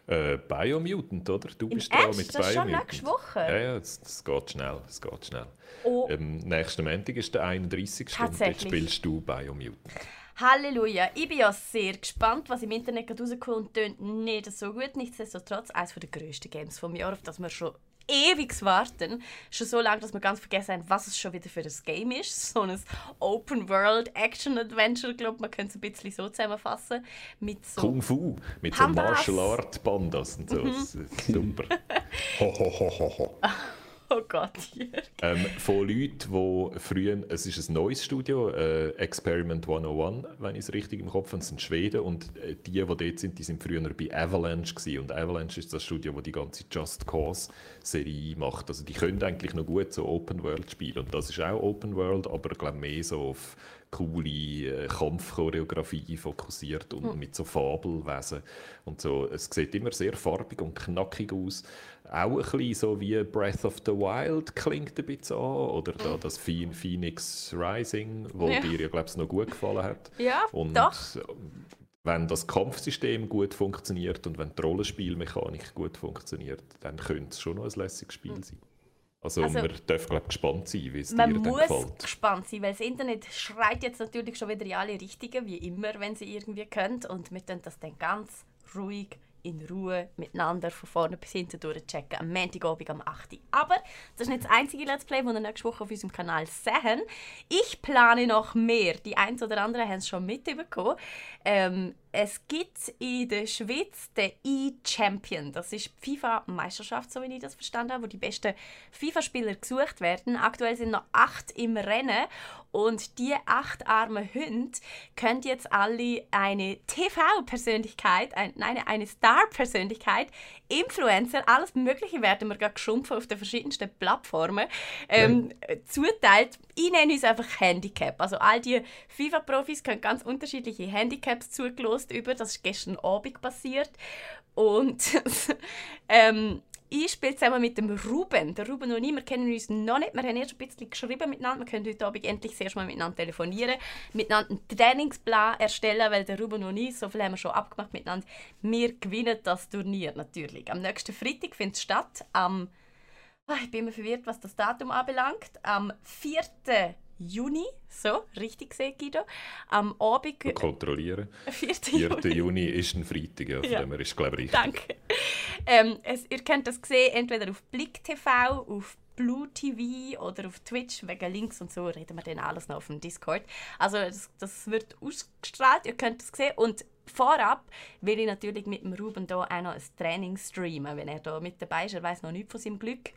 Äh, Biomutant, oder? Du Im bist dran Ernst? mit Das ist schon Biomutant. nächste Woche? Ja, ja, es, es geht schnell, es geht schnell. Oh, Ähm, nächsten Montag ist der 31. und Tatsächlich. spielst du Biomutant. Halleluja. Ich bin ja sehr gespannt, was im Internet gerade rauskommt. Tönt nicht so gut. Nichtsdestotrotz eines der grössten Games vom Jahr, auf das wir schon ewig warten. Schon so lange, dass wir ganz vergessen haben, was es schon wieder für ein Game ist. So ein Open-World-Action-Adventure, glaube man könnte es ein bisschen so zusammenfassen. Mit so Kung Fu, mit so Pandas. Martial Art Pandas und so. Das ist super. ho, ho, ho, ho, ho. Oh Gott. Ähm, von Leuten, die früher, es ist ein neues Studio, äh, Experiment 101, wenn ich es richtig im Kopf habe, es sind Schweden und äh, die, die dort sind, die sind früher bei Avalanche gewesen. und Avalanche ist das Studio, das die ganze Just Cause Serie macht. Also die können eigentlich noch gut so Open World spielen und das ist auch Open World, aber ich glaube mehr so auf coole äh, Kampfchoreografie fokussiert und mit so Fabelwesen und so. Es sieht immer sehr farbig und knackig aus. Auch ein bisschen so wie Breath of the Wild klingt ein bisschen an. Oder da das Phoenix Rising, wo Ja. dir ja, glaube ich, noch gut gefallen hat. Ja, Und doch. wenn das Kampfsystem gut funktioniert und wenn die Rollenspielmechanik gut funktioniert, dann könnte es schon noch ein lässiges Spiel sein. Also, Also- man darf glaub, gespannt sein, wie es dir Man dann muss gefällt. gespannt sein, weil das Internet schreit jetzt natürlich schon wieder in alle Richtungen, wie immer, wenn sie irgendwie können. Und wir tun das dann ganz ruhig, in Ruhe, miteinander von vorne bis hinten durchchecken. Am Montagabend am 8. Uhr. Aber das ist nicht das einzige Let's Play, das wir nächste Woche auf unserem Kanal sehen. Ich plane noch mehr. Die einen oder anderen haben es schon mitbekommen. Ähm, es gibt in der Schweiz den E-Champion. Das ist die FIFA-Meisterschaft, so wie ich das verstanden habe, wo die besten FIFA-Spieler gesucht werden. Aktuell sind noch acht im Rennen. Und die acht armen Hunde können jetzt alle eine TV-Persönlichkeit, ein, nein, eine Star-Persönlichkeit, Influencer, alles Mögliche werden wir gerade geschumpfen auf den verschiedensten Plattformen ähm, zuteilt. Ich nenne uns einfach Handicap. Also all die FIFA-Profis können ganz unterschiedliche Handicaps zugelost über. Das ist gestern Abend passiert. Und ähm, ich spiele zusammen mit dem Ruben. Der Ruben und ich, wir kennen uns noch nicht. Wir haben erst ein bisschen geschrieben miteinander. Wir können heute Abend endlich sehr mal miteinander telefonieren, miteinander einen Trainingsplan erstellen, weil der Ruben und ich, so viel haben wir schon abgemacht miteinander, wir gewinnen das Turnier natürlich. Am nächsten Freitag findet es statt, am ich bin immer verwirrt, was das Datum anbelangt. Am 4. Juni, so, richtig gesehen, Guido. Am Abend... Kontrollieren. 4. 4. Juni. Ist ein Freitag, ja, von Ja. dem her ist glaube ich richtig. Danke. Ähm, es, ihr könnt das sehen, entweder auf Blick TV, auf Blue TV oder auf Twitch. Wegen Links und so reden wir dann alles noch auf dem Discord. Also das, das wird ausgestrahlt, ihr könnt es sehen. Und vorab will ich natürlich mit dem Ruben hier auch noch ein Training streamen, wenn er da mit dabei ist. Er weiß noch nichts von seinem Glück.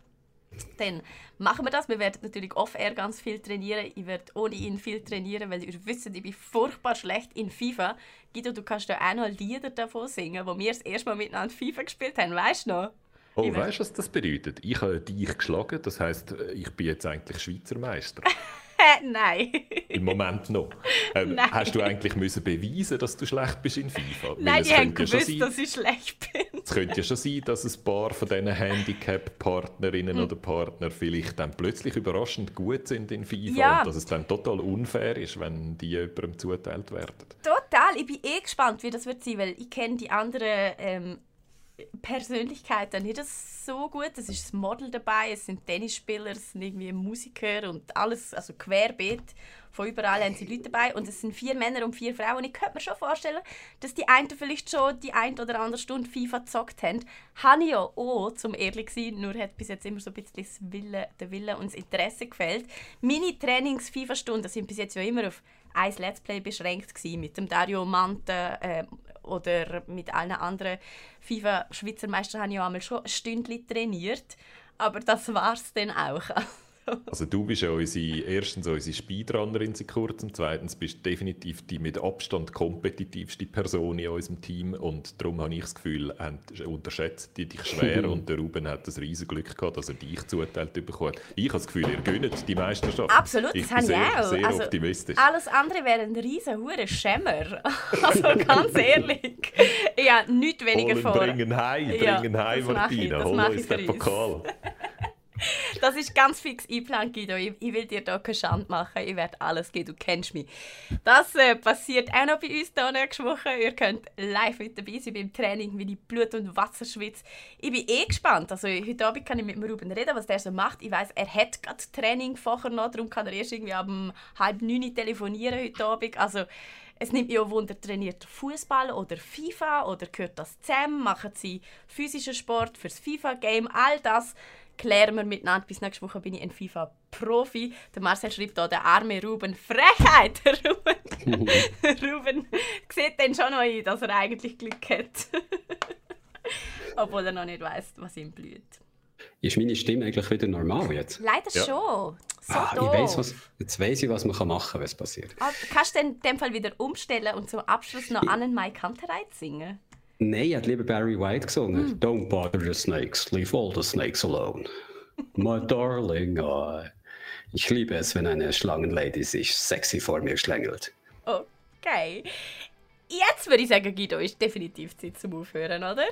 Dann machen wir das. Wir werden natürlich off-air ganz viel trainieren. Ich werde ohne ihn viel trainieren, weil ihr wisst, ich bin furchtbar schlecht in FIFA. Guido, du kannst ja auch noch Lieder davon singen, wo wir das erste Mal miteinander FIFA gespielt haben. Weißt du noch? Oh, weißt du, was das bedeutet? Ich habe dich geschlagen, das heisst, ich bin jetzt eigentlich Schweizer Meister. Nein. Im Moment noch. Ähm, Nein. hast du eigentlich müssen beweisen, dass du schlecht bist in FIFA? Weil nein, es die haben könnte ja schon gewusst, sein- dass ich schlecht bin. Es könnte ja schon sein, dass ein paar von diesen Hm. Handicap-Partnerinnen oder Partner vielleicht dann plötzlich überraschend gut sind in FIFA Ja. und dass es dann total unfair ist, wenn die jemandem zuteilt werden. Total. Ich bin eh gespannt, wie das wird sein, weil ich kenne die anderen ähm, Persönlichkeiten nicht so gut. Es ist das Model dabei, es sind Tennisspieler, es sind irgendwie Musiker und alles, also querbeet. Von überall haben sie Leute dabei und es sind vier Männer und vier Frauen. Ich könnte mir schon vorstellen, dass die einen vielleicht schon die ein oder andere Stunde FIFA gezockt haben. Habe ich ja auch, zum ehrlich zu sein, nur hat bis jetzt immer so ein bisschen das Wille, der Wille und das Interesse gefällt. Meine Trainings-FIFA-Stunden sind bis jetzt ja immer auf ein Let's Play beschränkt gewesen, mit dem Dario Mante äh, oder mit allen anderen FIFA-Schweizer Meistern habe ich ja einmal schon Stündchen trainiert. Aber das war es dann auch. Also du bist ja unsere, erstens unsere Speedrunnerin seit kurzem, zweitens bist du definitiv die mit Abstand kompetitivste Person in unserem Team und darum habe ich das Gefühl, unterschätzt die dich schwer und der Ruben hat das riesen Glück gehabt, dass er dich zuteilt bekommen Ich habe das Gefühl, ihr gönnt die Meisterschaft. Absolut, ich das habe ich auch. Sehr also, optimistisch. Alles andere wäre ein riesen hure Schämmer. Also ganz ehrlich. Ja, nichts weniger vor. Bringen heim, bringen ja, heim, Martina. Hol uns den Pokal. Das ist ganz fix eingeplant, Guido. Ich, ich, will dir da keine Schande machen. Ich werde alles geben. Du kennst mich. Das äh, passiert auch noch bei uns hier nächste Woche. Ihr könnt live mit dabei sein beim Training, wie die Blut und Wasser schwitzt. Ich bin eh gespannt. Also, heute Abend kann ich mit Ruben reden, was der so macht. Ich weiß, er hat gerade Training vorher noch. Darum kann er erst irgendwie ab halb neun telefonieren heute Abend. Also, es nimmt mich auch Wunder, trainiert Fußball oder FIFA oder gehört das zusammen? Machen sie physischen Sport fürs FIFA-Game? All das klären wir miteinander. Bis nächste Woche bin ich ein FIFA-Profi. Der Marcel schreibt hier, der arme Ruben. Frechheit! Ruben, Ruben sieht dann schon noch ein, dass er eigentlich Glück hat. Obwohl er noch nicht weiß, was ihm blüht. Ist meine Stimme eigentlich wieder normal jetzt? Leider ja. schon. So ah, ich weiss, was, jetzt weiß ich, was man machen kann, wenn es passiert. Ah, kannst du in dem Fall wieder umstellen und zum Abschluss noch Annen Mai Kantereit singen? Nein, er hat lieber Barry White gesungen. Hm. Don't bother the snakes, leave all the snakes alone. My darling, oh. ich liebe es, wenn eine Schlangenlady sich sexy vor mir schlängelt. Okay. Jetzt würde ich sagen, Guido, ist definitiv Zeit zum Aufhören, oder?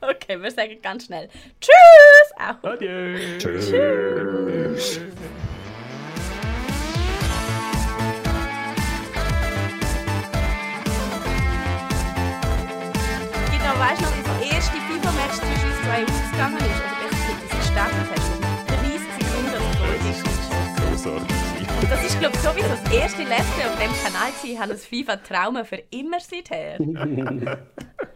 Okay, wir sagen ganz schnell Tschüss! Auch. Adieu! Tschüss! Tschüss. Ist, glaube ich, sowieso das erste Letzte auf dem Kanal. Ich habe das FIFA-Trauma für immer seither.